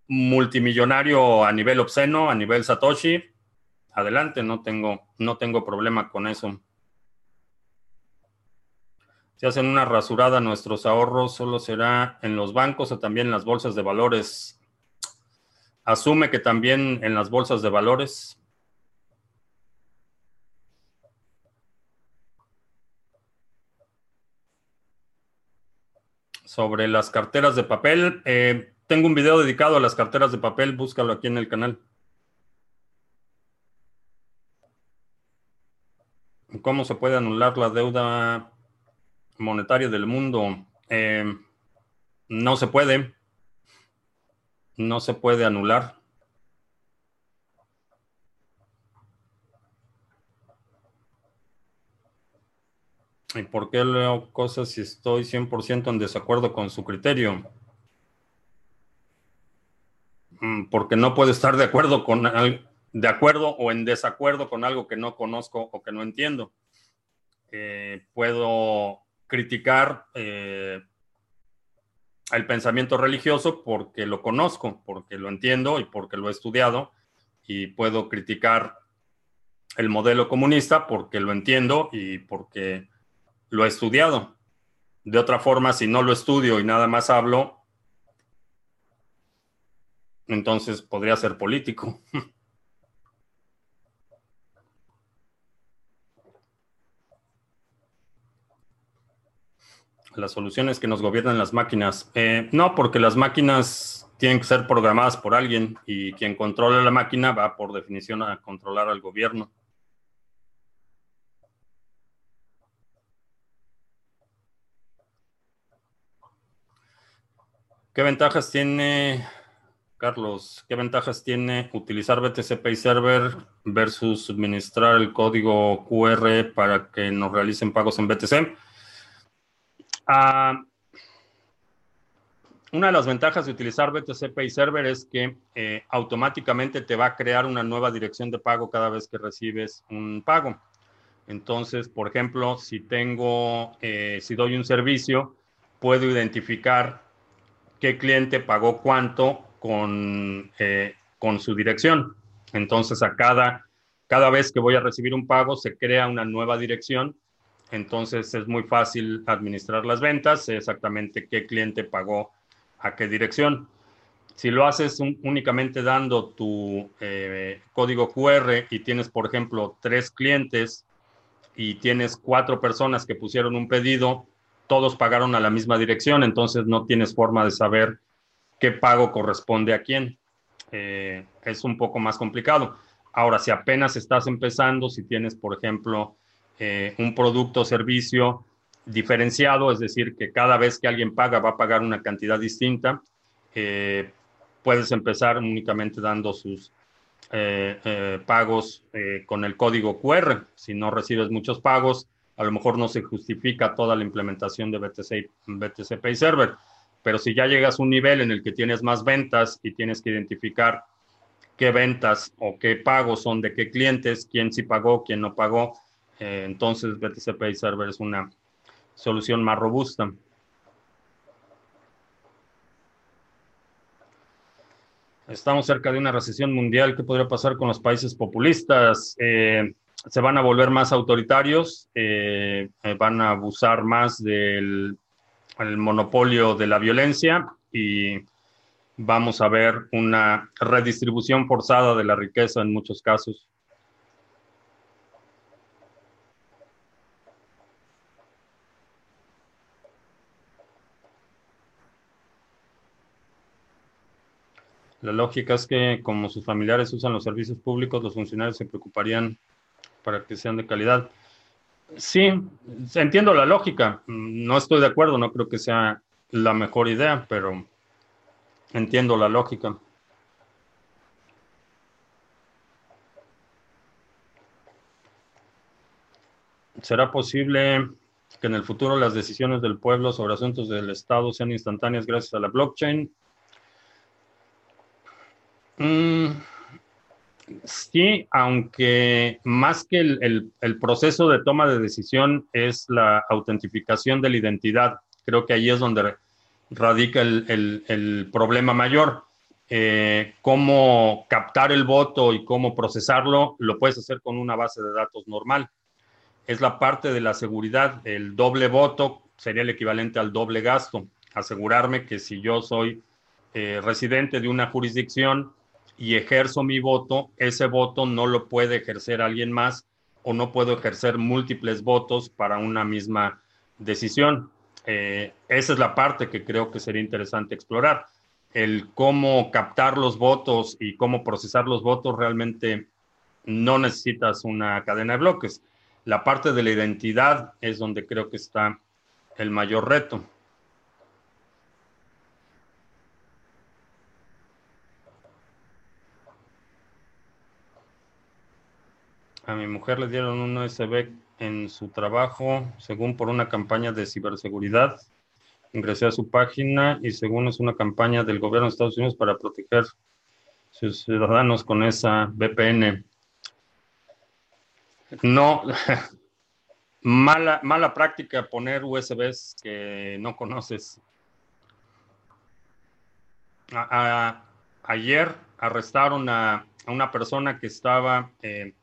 multimillonario a nivel obsceno, a nivel Satoshi, adelante, no tengo, no tengo problema con eso. Si hacen una rasurada, nuestros ahorros solo será en los bancos o también en las bolsas de valores. Asume que también en las bolsas de valores. Sobre las carteras de papel, eh, tengo un video dedicado a las carteras de papel, búscalo aquí en el canal. ¿Cómo se puede anular la deuda monetario del mundo. Eh, no se puede. No se puede anular. ¿Y por qué leo cosas si estoy 100% en desacuerdo con su criterio? Mm, porque no puedo estar de acuerdo con de acuerdo o en desacuerdo con algo que no conozco o que no entiendo. Eh, puedo criticar eh, el pensamiento religioso porque lo conozco, porque lo entiendo y porque lo he estudiado, y puedo criticar el modelo comunista porque lo entiendo y porque lo he estudiado. De otra forma, si no lo estudio y nada más hablo, entonces podría ser político. las soluciones que nos gobiernan las máquinas. Eh, no, porque las máquinas tienen que ser programadas por alguien y quien controla la máquina va por definición a controlar al gobierno. ¿Qué ventajas tiene, Carlos, qué ventajas tiene utilizar BTC Pay Server versus suministrar el código QR para que nos realicen pagos en BTC? Ah, una de las ventajas de utilizar BTC Pay Server es que eh, automáticamente te va a crear una nueva dirección de pago cada vez que recibes un pago. Entonces, por ejemplo, si tengo, eh, si doy un servicio, puedo identificar qué cliente pagó cuánto con, eh, con su dirección. Entonces, a cada, cada vez que voy a recibir un pago, se crea una nueva dirección entonces es muy fácil administrar las ventas, sé exactamente qué cliente pagó a qué dirección. Si lo haces únicamente dando tu eh, código QR y tienes, por ejemplo, tres clientes y tienes cuatro personas que pusieron un pedido, todos pagaron a la misma dirección, entonces no tienes forma de saber qué pago corresponde a quién. Eh, es un poco más complicado. Ahora, si apenas estás empezando, si tienes, por ejemplo, eh, un producto o servicio diferenciado, es decir, que cada vez que alguien paga va a pagar una cantidad distinta. Eh, puedes empezar únicamente dando sus pagos con el código QR. Si no recibes muchos pagos, a lo mejor no se justifica toda la implementación de BTC, BTC Pay Server. Pero si ya llegas a un nivel en el que tienes más ventas y tienes que identificar qué ventas o qué pagos son de qué clientes, quién sí pagó, quién no pagó, eh, entonces BTC Pay Server es una solución más robusta. Estamos cerca de una recesión mundial. ¿Qué podría pasar con los países populistas? Eh, se van a volver más autoritarios, eh, van a abusar más del monopolio de la violencia y vamos a ver una redistribución forzada de la riqueza en muchos casos. La lógica es que como sus familiares usan los servicios públicos, los funcionarios se preocuparían para que sean de calidad. Sí, entiendo la lógica. No estoy de acuerdo, no creo que sea la mejor idea, pero entiendo la lógica. ¿Será posible que en el futuro las decisiones del pueblo sobre asuntos del Estado sean instantáneas gracias a la blockchain? Mm, sí, aunque más que el, proceso de toma de decisión es la autentificación de la identidad. Creo que ahí es donde radica el, problema mayor. Eh, cómo captar el voto y cómo procesarlo, lo puedes hacer con una base de datos normal. Es la parte de la seguridad. El doble voto sería el equivalente al doble gasto. Asegurarme que si yo soy eh, residente de una jurisdicción, y ejerzo mi voto, ese voto no lo puede ejercer alguien más o no puedo ejercer múltiples votos para una misma decisión. Eh, esa es la parte que creo que sería interesante explorar. El cómo captar los votos y cómo procesar los votos realmente no necesitas una cadena de bloques. La parte de la identidad es donde creo que está el mayor reto. A mi mujer le dieron un USB en su trabajo, según por una campaña de ciberseguridad. Ingresé a su página y según es una campaña del gobierno de Estados Unidos para proteger a sus ciudadanos con esa VPN. No, mala, mala práctica poner USBs que no conoces. ayer arrestaron a, una persona que estaba eh,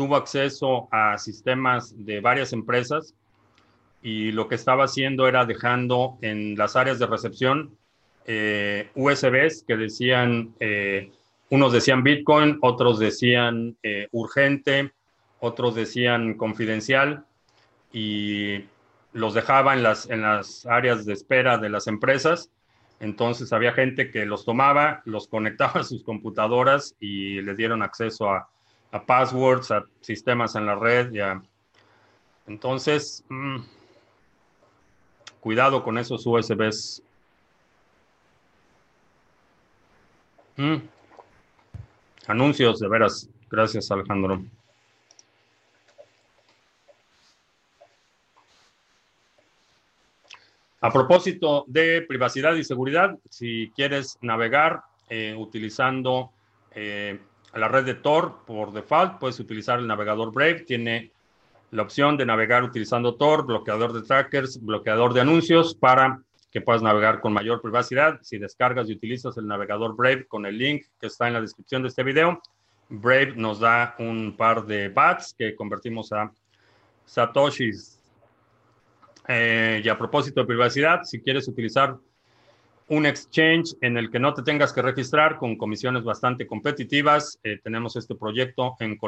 tuvo acceso a sistemas de varias empresas y lo que estaba haciendo era dejando en las áreas de recepción eh, USBs que decían, eh, unos decían Bitcoin, otros decían eh, urgente, otros decían confidencial y los dejaba en las, en las áreas de espera de las empresas. Entonces había gente que los tomaba, los conectaba a sus computadoras y les dieron acceso a, a passwords, a sistemas en la red, ya. Entonces, mm, cuidado con esos USBs. Mm. Anuncios, de veras. Gracias, Alejandro. A propósito de privacidad y seguridad, si quieres navegar eh, utilizando eh, a la red de Tor por default, puedes utilizar el navegador Brave. Tiene la opción de navegar utilizando Tor, bloqueador de trackers, bloqueador de anuncios para que puedas navegar con mayor privacidad. Si descargas y utilizas el navegador Brave con el link que está en la descripción de este video, Brave nos da un par de bats que convertimos a satoshis. Eh, y a propósito de privacidad, si quieres utilizar un exchange en el que no te tengas que registrar con comisiones bastante competitivas. Eh, tenemos este proyecto en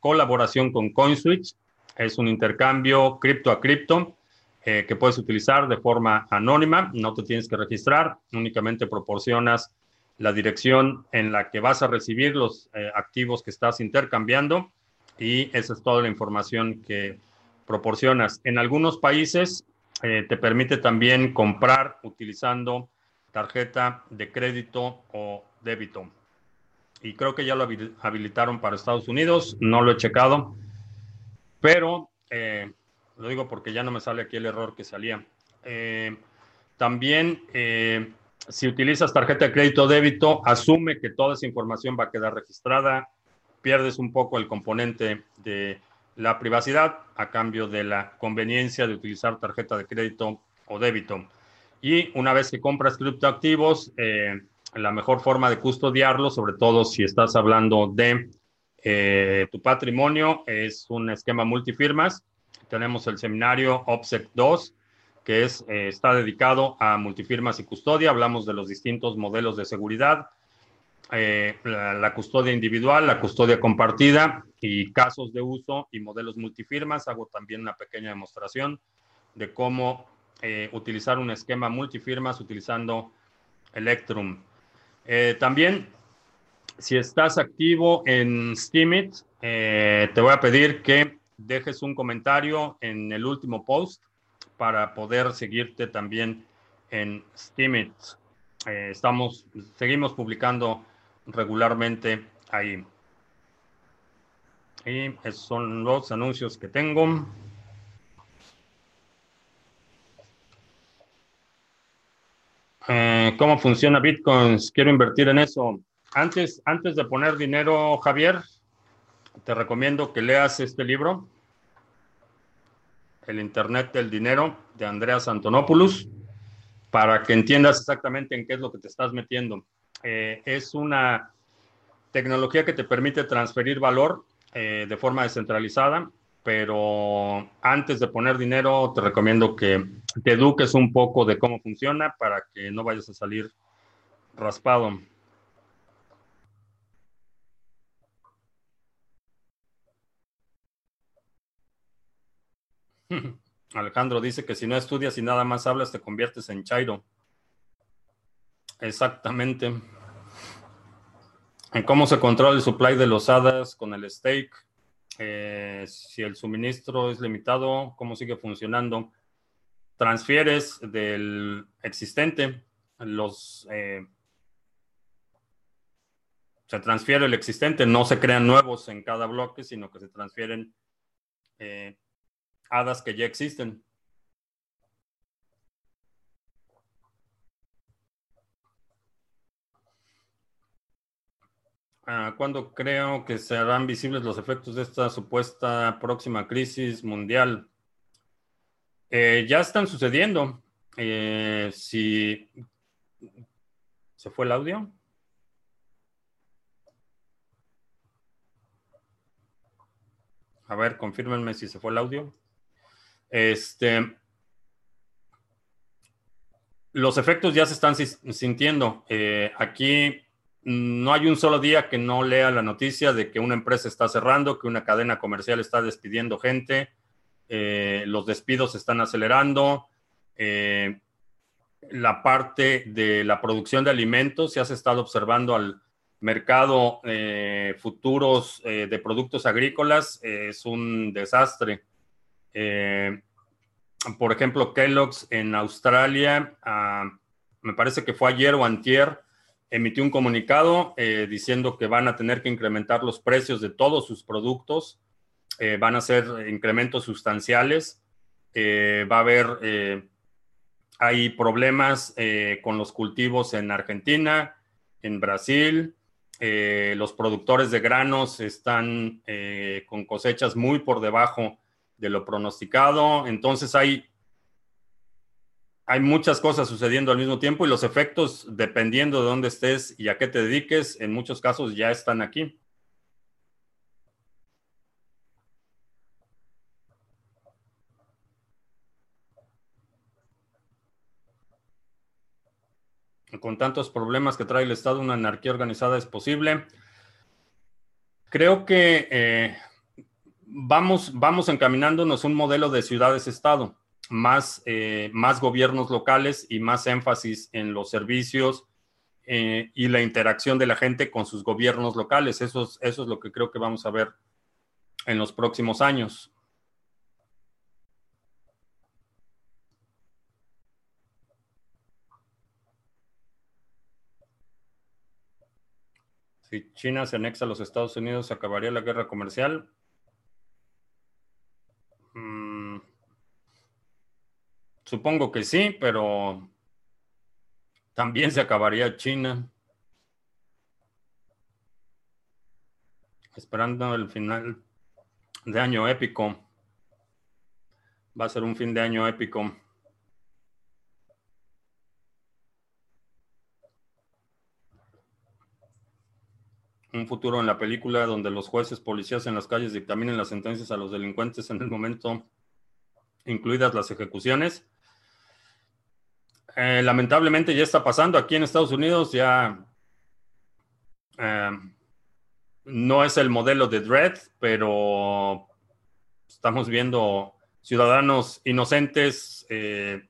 colaboración con CoinSwitch. Es un intercambio cripto a cripto eh, que puedes utilizar de forma anónima. No te tienes que registrar, únicamente proporcionas la dirección en la que vas a recibir los eh, activos que estás intercambiando y esa es toda la información que proporcionas. En algunos países te permite también comprar utilizando tarjeta de crédito o débito. Y creo que ya lo habilitaron para Estados Unidos, no lo he checado, pero eh, lo digo porque ya no me sale aquí el error que salía. Eh, también, eh, si utilizas tarjeta de crédito o débito, asume que toda esa información va a quedar registrada, pierdes un poco el componente de la privacidad a cambio de la conveniencia de utilizar tarjeta de crédito o débito. Y una vez que compras criptoactivos, eh, la mejor forma de custodiarlo, sobre todo si estás hablando de eh, tu patrimonio, es un esquema multifirmas. Tenemos el seminario OPSEC 2, que es, eh, está dedicado a multifirmas y custodia. Hablamos de los distintos modelos de seguridad, la, la, custodia individual, la custodia compartida y casos de uso y modelos multifirmas. Hago también una pequeña demostración de cómo eh, utilizar un esquema multifirmas utilizando Electrum. Eh, también, si estás activo en Steemit, eh, te voy a pedir que dejes un comentario en el último post para poder seguirte también en Steemit. Eh, estamos, seguimos publicando regularmente ahí. Y esos son los anuncios que tengo. Eh, ¿Cómo funciona Bitcoins? Quiero invertir en eso. Antes, antes de poner dinero, Javier, te recomiendo que leas este libro, El Internet del Dinero, de Andreas Antonopoulos, para que entiendas exactamente en qué es lo que te estás metiendo. Eh, es una tecnología que te permite transferir valor eh, de forma descentralizada, pero antes de poner dinero te recomiendo que te eduques un poco de cómo funciona para que no vayas a salir raspado. Alejandro dice que si no estudias y nada más hablas, te conviertes en Chairo. Exactamente. En cómo se controla el supply de los hadas con el stake. Eh, si el suministro es limitado, cómo sigue funcionando. Transfieres del existente. Los eh, se transfiere el existente, no se crean nuevos en cada bloque, sino que se transfieren eh, hadas que ya existen. Ah, ¿Cuándo creo que serán visibles los efectos de esta supuesta próxima crisis mundial? Eh, ya están sucediendo. Eh, se fue el audio. A ver, confírmenme si se fue el audio. Este, los efectos ya se están sintiendo. Eh, aquí no hay un solo día que no lea la noticia de que una empresa está cerrando, que una cadena comercial está despidiendo gente, eh, los despidos se están acelerando, eh, la parte de la producción de alimentos, se ha estado observando al mercado eh, futuros de productos agrícolas, es un desastre. por ejemplo, Kellogg's en Australia, ah, me parece que fue ayer o antier, emitió un comunicado eh, diciendo que van a tener que incrementar los precios de todos sus productos, eh, van a ser incrementos sustanciales, eh, va a haber, hay problemas con los cultivos en Argentina, en Brasil, los productores de granos están con cosechas muy por debajo de lo pronosticado, entonces hay hay muchas cosas sucediendo al mismo tiempo y los efectos, dependiendo de dónde estés y a qué te dediques, en muchos casos ya están aquí. Con tantos problemas que trae el Estado, una anarquía organizada es posible. Creo que eh, vamos, vamos encaminándonos un modelo de ciudades-estado más, eh, más gobiernos locales y más énfasis en los servicios eh, y la interacción de la gente con sus gobiernos locales. Eso es, eso es lo que creo que vamos a ver en los próximos años. Si China se anexa a los Estados Unidos, ¿acabaría la guerra comercial? Supongo que sí, pero también se acabaría China. Esperando el final de año épico. Va a ser un fin de año épico. Un futuro en la película donde los jueces, policías en las calles dictaminen las sentencias a los delincuentes en el momento, incluidas las ejecuciones. Eh, lamentablemente ya está pasando aquí en Estados Unidos, ya eh, no es el modelo de Dread, pero estamos viendo ciudadanos inocentes eh,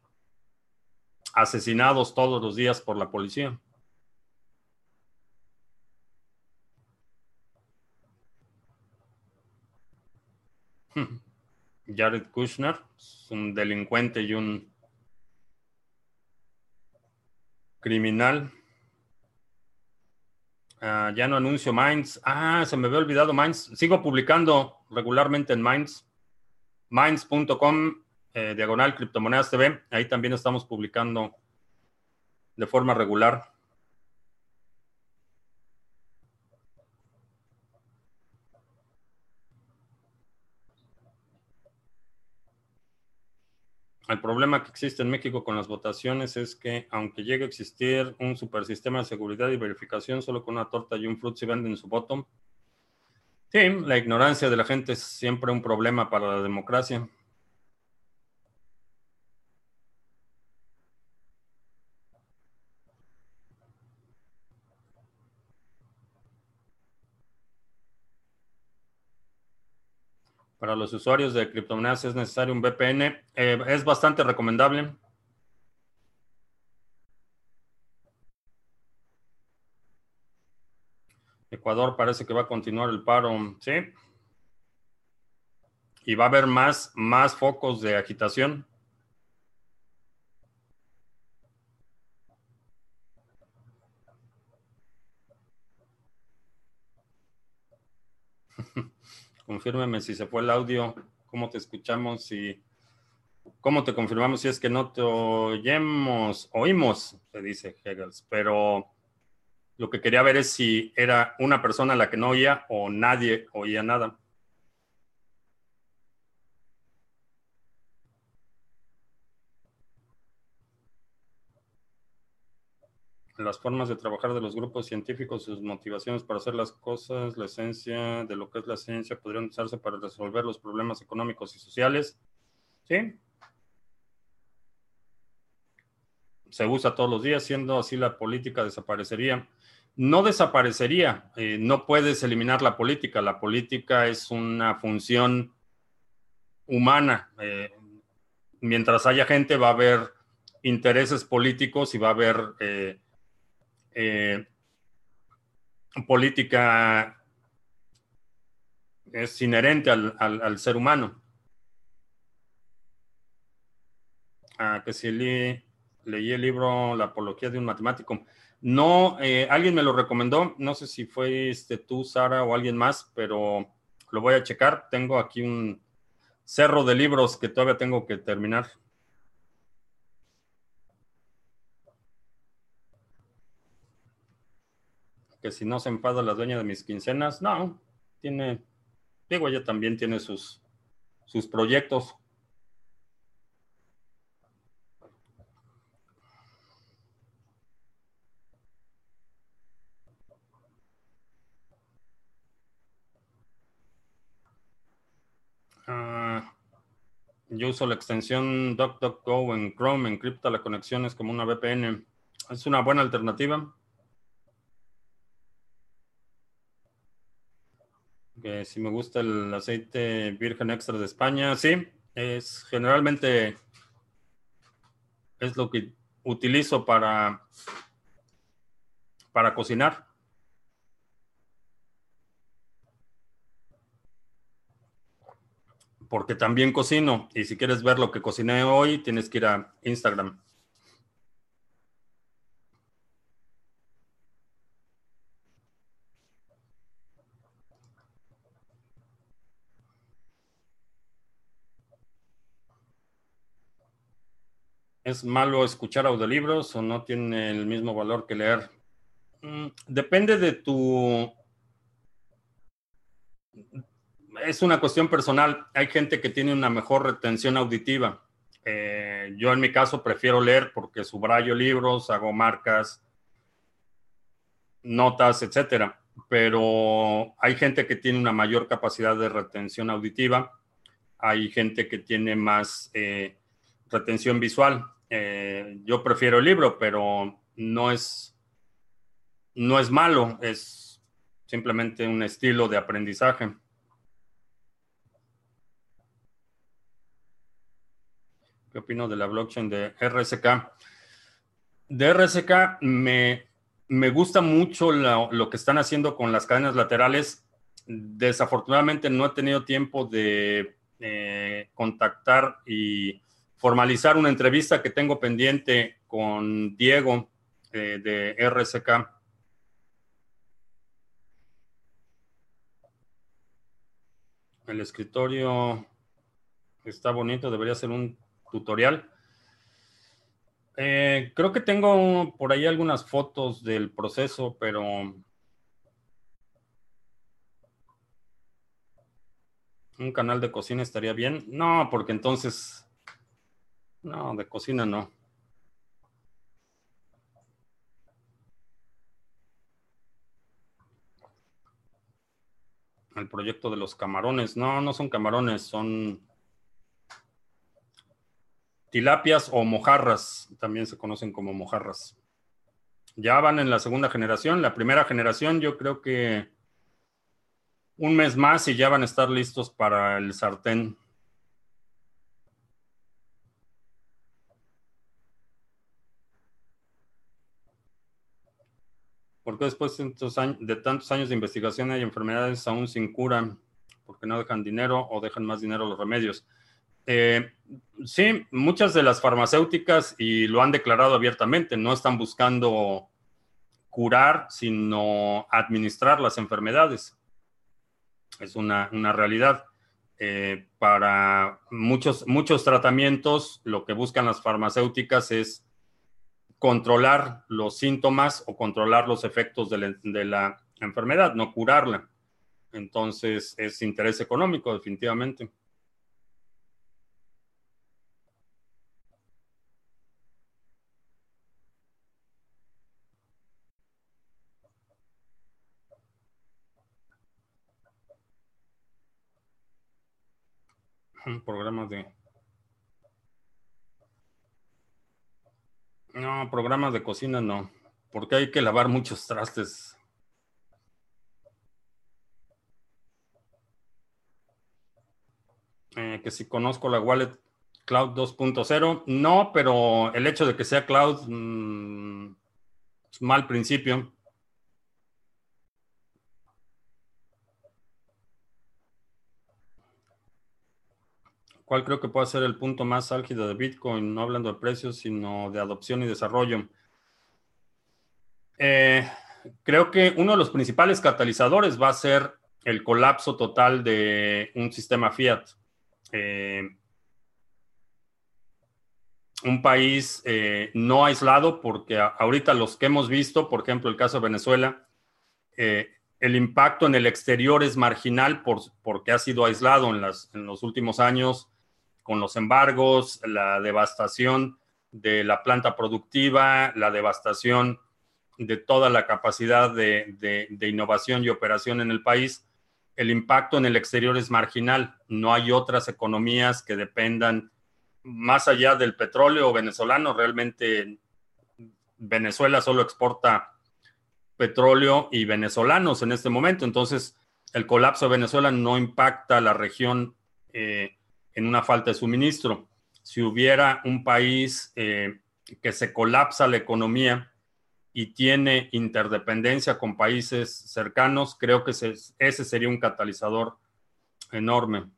asesinados todos los días por la policía. Jared Kushner, es un delincuente y un criminal. Ah, ya no anuncio Minds. Ah, se me había olvidado Minds. Sigo publicando regularmente en Minds. Minds.com, eh, diagonal criptomonedas TV. Ahí también estamos publicando de forma regular. El problema que existe en México con las votaciones es que, aunque llegue a existir un supersistema de seguridad y verificación, solo con una torta y un fruit se venden su voto. Sí, la ignorancia de la gente es siempre un problema para la democracia. Para los usuarios de criptomonedas es necesario un VPN. Eh, es bastante recomendable. Ecuador parece que va a continuar el paro, ¿sí? Y va a haber más, más focos de agitación. Confírmeme si se fue el audio, cómo te escuchamos y cómo te confirmamos si es que no te oímos, oímos, se dice Hegels, pero lo que quería ver es si era una persona la que no oía o nadie oía nada. Las formas de trabajar de los grupos científicos, sus motivaciones para hacer las cosas, la esencia de lo que es la ciencia, podrían usarse para resolver los problemas económicos y sociales. ¿Sí? Se usa todos los días, siendo así la política desaparecería. No desaparecería, eh, no puedes eliminar la política. La política es una función humana. Eh, mientras haya gente va a haber intereses políticos y va a haber... Eh, eh, política es inherente al, ser humano. Ah, que si leí, el libro La apología de un matemático. No, eh, alguien me lo recomendó, no sé si fue este, tú, Sara, o alguien más, pero lo voy a checar. Tengo aquí un cerro de libros que todavía tengo que terminar. Que si no se enfada la dueña de mis quincenas, no, tiene, digo, ella también tiene sus, sus proyectos. Ah, yo uso la extensión DuckDuckGo en Chrome, encripta la conexión, es como una VPN. Es una buena alternativa. Si me gusta el aceite virgen extra de España, sí, es generalmente es lo que utilizo para, para cocinar. Porque también cocino y si quieres ver lo que cociné hoy, tienes que ir a Instagram. ¿Es malo escuchar audiolibros o no tiene el mismo valor que leer? Mm, depende de tu... Es una cuestión personal. Hay gente que tiene una mejor retención auditiva. Eh, yo en mi caso prefiero leer porque subrayo libros, hago marcas, notas, etcétera. Pero hay gente que tiene una mayor capacidad de retención auditiva. Hay gente que tiene más... Eh, retención visual. Eh, yo prefiero el libro, pero no es, no es malo, es simplemente un estilo de aprendizaje. ¿Qué opino de la blockchain de RSK? De RSK me, me gusta mucho lo que están haciendo con las cadenas laterales. Desafortunadamente no he tenido tiempo de eh, contactar y formalizar una entrevista que tengo pendiente con Diego eh, de RSK. El escritorio está bonito, debería ser un tutorial. Eh, creo que tengo por ahí algunas fotos del proceso, pero un canal de cocina estaría bien. No, porque entonces, no, de cocina no. El proyecto de los camarones. No, no son camarones, son tilapias o mojarras, también se conocen como mojarras. Ya van en la segunda generación. La primera generación yo creo que un mes más y ya van a estar listos para el sartén. Porque después de tantos años de investigación hay enfermedades aún sin cura? Porque no dejan dinero o dejan más dinero los remedios. Eh, sí, muchas de las farmacéuticas, y lo han declarado abiertamente, no están buscando curar, sino administrar las enfermedades. Es una, realidad. Eh, para muchos, muchos tratamientos, lo que buscan las farmacéuticas es controlar los síntomas o controlar los efectos de la enfermedad, no curarla. Entonces, es interés económico, definitivamente. Programas de... Programas de cocina no, porque hay que lavar muchos trastes. Eh, que si conozco la wallet Cloud 2.0, no, pero el hecho de que sea Cloud mm, es mal principio. ¿Cuál creo que puede ser el punto más álgido de Bitcoin? No hablando de precios, sino de adopción y desarrollo. Eh, creo que uno de los principales catalizadores va a ser el colapso total de un sistema fiat. Eh, un país eh, no aislado, porque ahorita los que hemos visto, por ejemplo, el caso de Venezuela, el impacto en el exterior es marginal por, porque ha sido aislado en, en los últimos años con los embargos, la devastación de la planta productiva, la devastación de toda la capacidad de, innovación y operación en el país, el impacto en el exterior es marginal. No hay otras economías que dependan más allá del petróleo venezolano. Realmente Venezuela solo exporta petróleo y venezolanos en este momento. Entonces, el colapso de Venezuela no impacta la región eh, en una falta de suministro. Si hubiera un país eh, que se colapsa la economía y tiene interdependencia con países cercanos, creo que ese sería un catalizador enorme.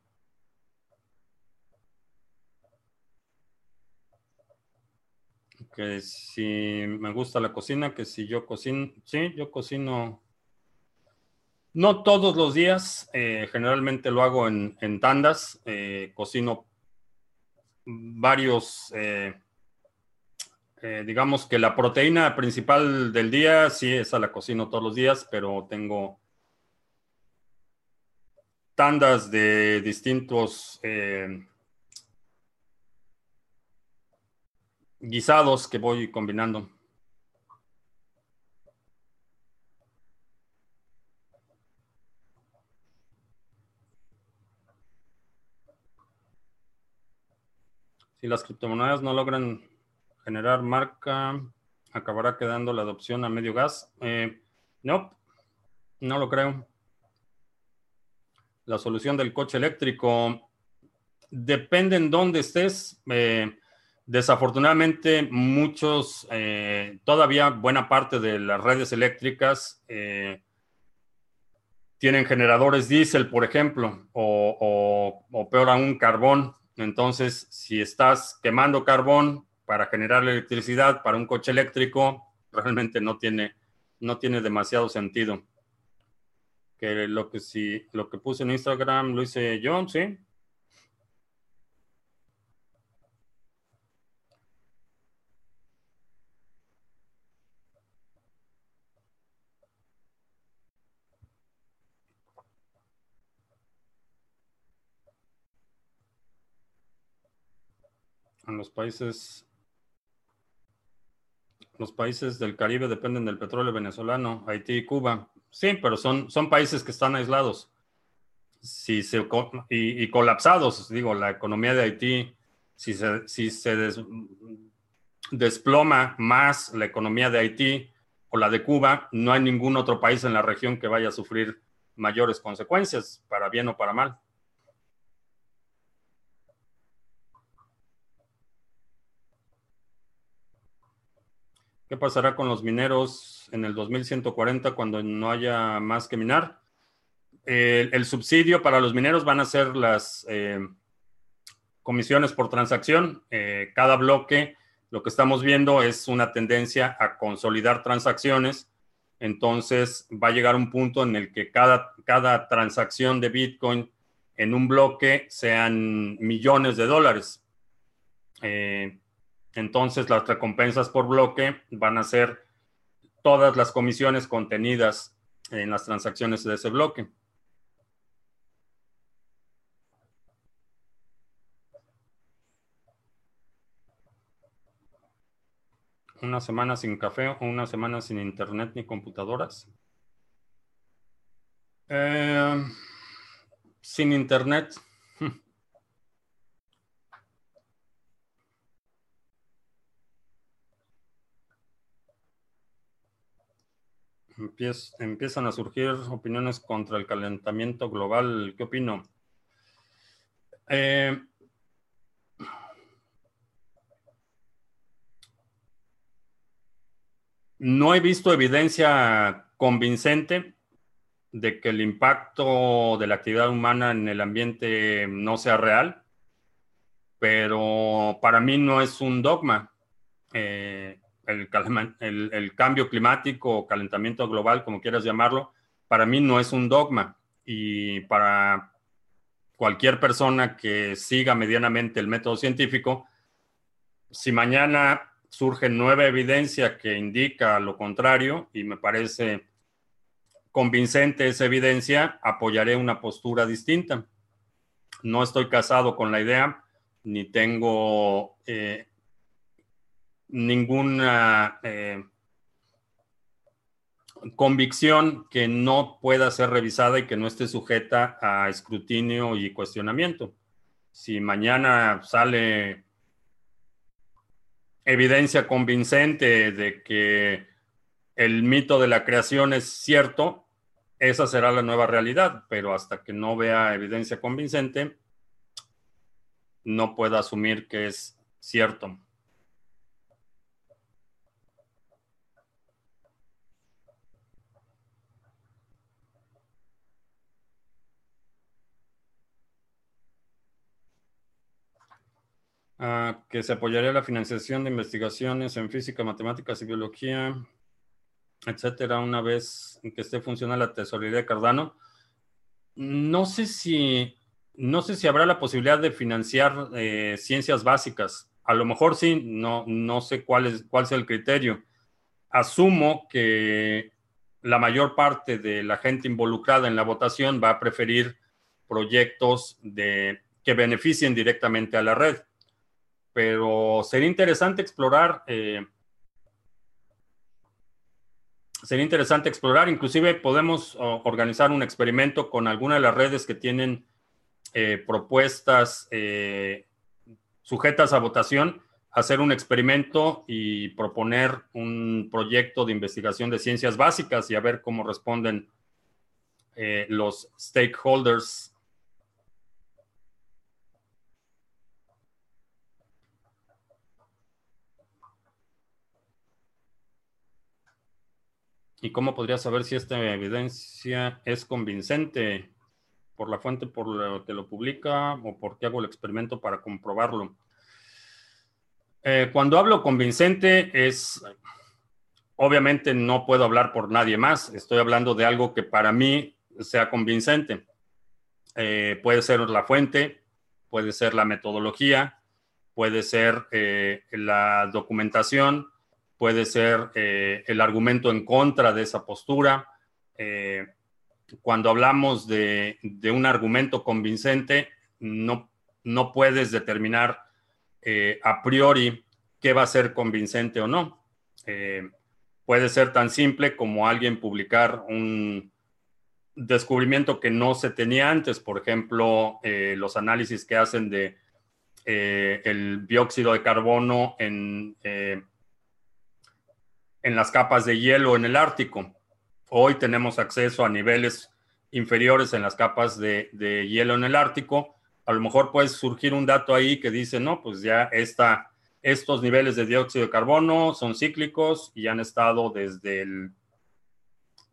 Que si me gusta la cocina, que si yo cocino, sí, yo cocino no todos los días, eh, generalmente lo hago en, tandas, eh, cocino varios, eh, digamos que la proteína principal del día, sí, esa la cocino todos los días, pero tengo tandas de distintos guisados que voy combinando. Si las criptomonedas no logran generar marca, acabará quedando la adopción a medio gas. Eh, no, no lo creo. La solución del coche eléctrico depende en dónde estés. Eh, desafortunadamente, muchos, eh, todavía buena parte de las redes eléctricas tienen generadores diésel, por ejemplo, o, o, peor aún, carbón. Entonces, si estás quemando carbón para generar electricidad para un coche eléctrico, realmente no tiene, no tiene demasiado sentido. Que lo que sí, lo que puse en Instagram lo hice yo, sí. Los países los países del Caribe dependen del petróleo venezolano, Haití y Cuba. Sí, pero son, son países que están aislados si se, y, colapsados. Digo, la economía de Haití, si se, si se desploma más la economía de Haití o la de Cuba, no hay ningún otro país en la región que vaya a sufrir mayores consecuencias, para bien o para mal. ¿Qué pasará con los mineros en el 2140 cuando no haya más que minar? El, subsidio para los mineros van a ser las eh, comisiones por transacción. Eh, cada bloque, lo que estamos viendo es una tendencia a consolidar transacciones. Entonces va a llegar un punto en el que cada, cada transacción de Bitcoin en un bloque sean millones de dólares. Eh, entonces las recompensas por bloque van a ser todas las comisiones contenidas en las transacciones de ese bloque. Una semana sin café o una semana sin internet ni computadoras. Eh, sin internet. Empiezan a surgir opiniones contra el calentamiento global. ¿Qué opino? Eh, no he visto evidencia convincente de que el impacto de la actividad humana en el ambiente no sea real, pero para mí no es un dogma. Eh, el, cambio climático o calentamiento global, como quieras llamarlo, para mí no es un dogma y para cualquier persona que siga medianamente el método científico, si mañana surge nueva evidencia que indica lo contrario y me parece convincente esa evidencia, apoyaré una postura distinta. No estoy casado con la idea, ni tengo eh, ninguna eh, convicción que no pueda ser revisada y que no esté sujeta a escrutinio y cuestionamiento. Si mañana sale evidencia convincente de que el mito de la creación es cierto, esa será la nueva realidad, pero hasta que no vea evidencia convincente, no puedo asumir que es cierto. Que se apoyaría la financiación de investigaciones en física, matemáticas y biología, etcétera, una vez que esté funcional la tesorería de Cardano. No sé si, no sé si habrá la posibilidad de financiar eh, ciencias básicas. A lo mejor sí, no, no sé cuál es, cuál es el criterio. Asumo que la mayor parte de la gente involucrada en la votación va a preferir proyectos de, que beneficien directamente a la red pero sería interesante explorar. Eh, sería interesante explorar, inclusive podemos organizar un experimento con alguna de las redes que tienen eh, propuestas eh, sujetas a votación, hacer un experimento y proponer un proyecto de investigación de ciencias básicas y a ver cómo responden los stakeholders ¿Y cómo podría saber si esta evidencia es convincente? ¿Por la fuente por la que lo publica o por qué hago el experimento para comprobarlo? Eh, cuando hablo convincente es, obviamente no puedo hablar por nadie más, estoy hablando de algo que para mí sea convincente. Eh, puede ser la fuente, puede ser la metodología, puede ser eh, la documentación, puede ser eh, el argumento en contra de esa postura. Eh, cuando hablamos de, un argumento convincente, no, no puedes determinar a priori qué va a ser convincente o no. puede ser tan simple como alguien publicar un descubrimiento que no se tenía antes, por ejemplo, los análisis que hacen de eh, el dióxido de carbono en, eh, en las capas de hielo en el Ártico. Hoy tenemos acceso a niveles inferiores en las capas de, hielo en el Ártico. A lo mejor puede surgir un dato ahí que dice, no, pues ya está, estos niveles de dióxido de carbono son cíclicos y han estado desde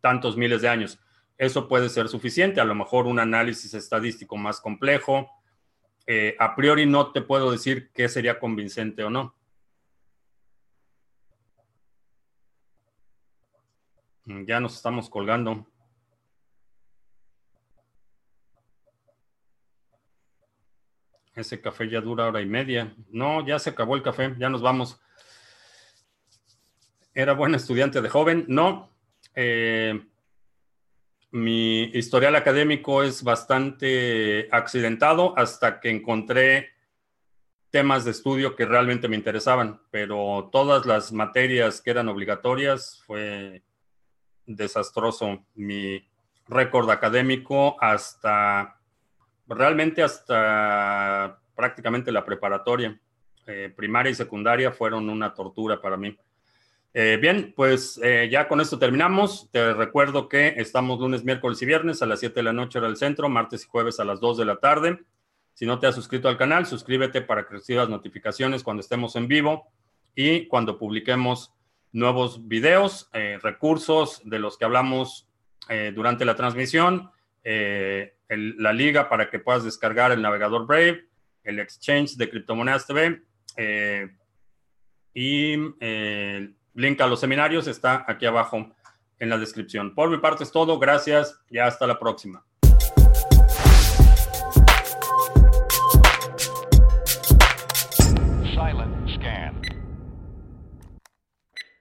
tantos miles de años. Eso puede ser suficiente. A lo mejor un análisis estadístico más complejo, eh, a priori no te puedo decir qué sería convincente o no. Ya nos estamos colgando. Ese café ya dura hora y media. No, ya se acabó el café, ya nos vamos. ¿Era buen estudiante de joven? No. Eh, mi historial académico es bastante accidentado hasta que encontré temas de estudio que realmente me interesaban, pero todas las materias que eran obligatorias fue desastroso mi récord académico hasta realmente hasta prácticamente la preparatoria. Eh, primaria y secundaria fueron una tortura para mí. Eh, bien, pues eh, ya con esto terminamos. Te recuerdo que estamos lunes, miércoles y viernes a las 7 de la noche hora del centro, martes y jueves a las 2 de la tarde. Si no te has suscrito al canal, suscríbete para que recibas notificaciones cuando estemos en vivo y cuando publiquemos nuevos videos, eh, recursos de los que hablamos durante la transmisión, la liga para que puedas descargar el navegador Brave, el exchange de criptomonedas TV y el link a los seminarios está aquí abajo en la descripción. Por mi parte es todo. Gracias y hasta la próxima.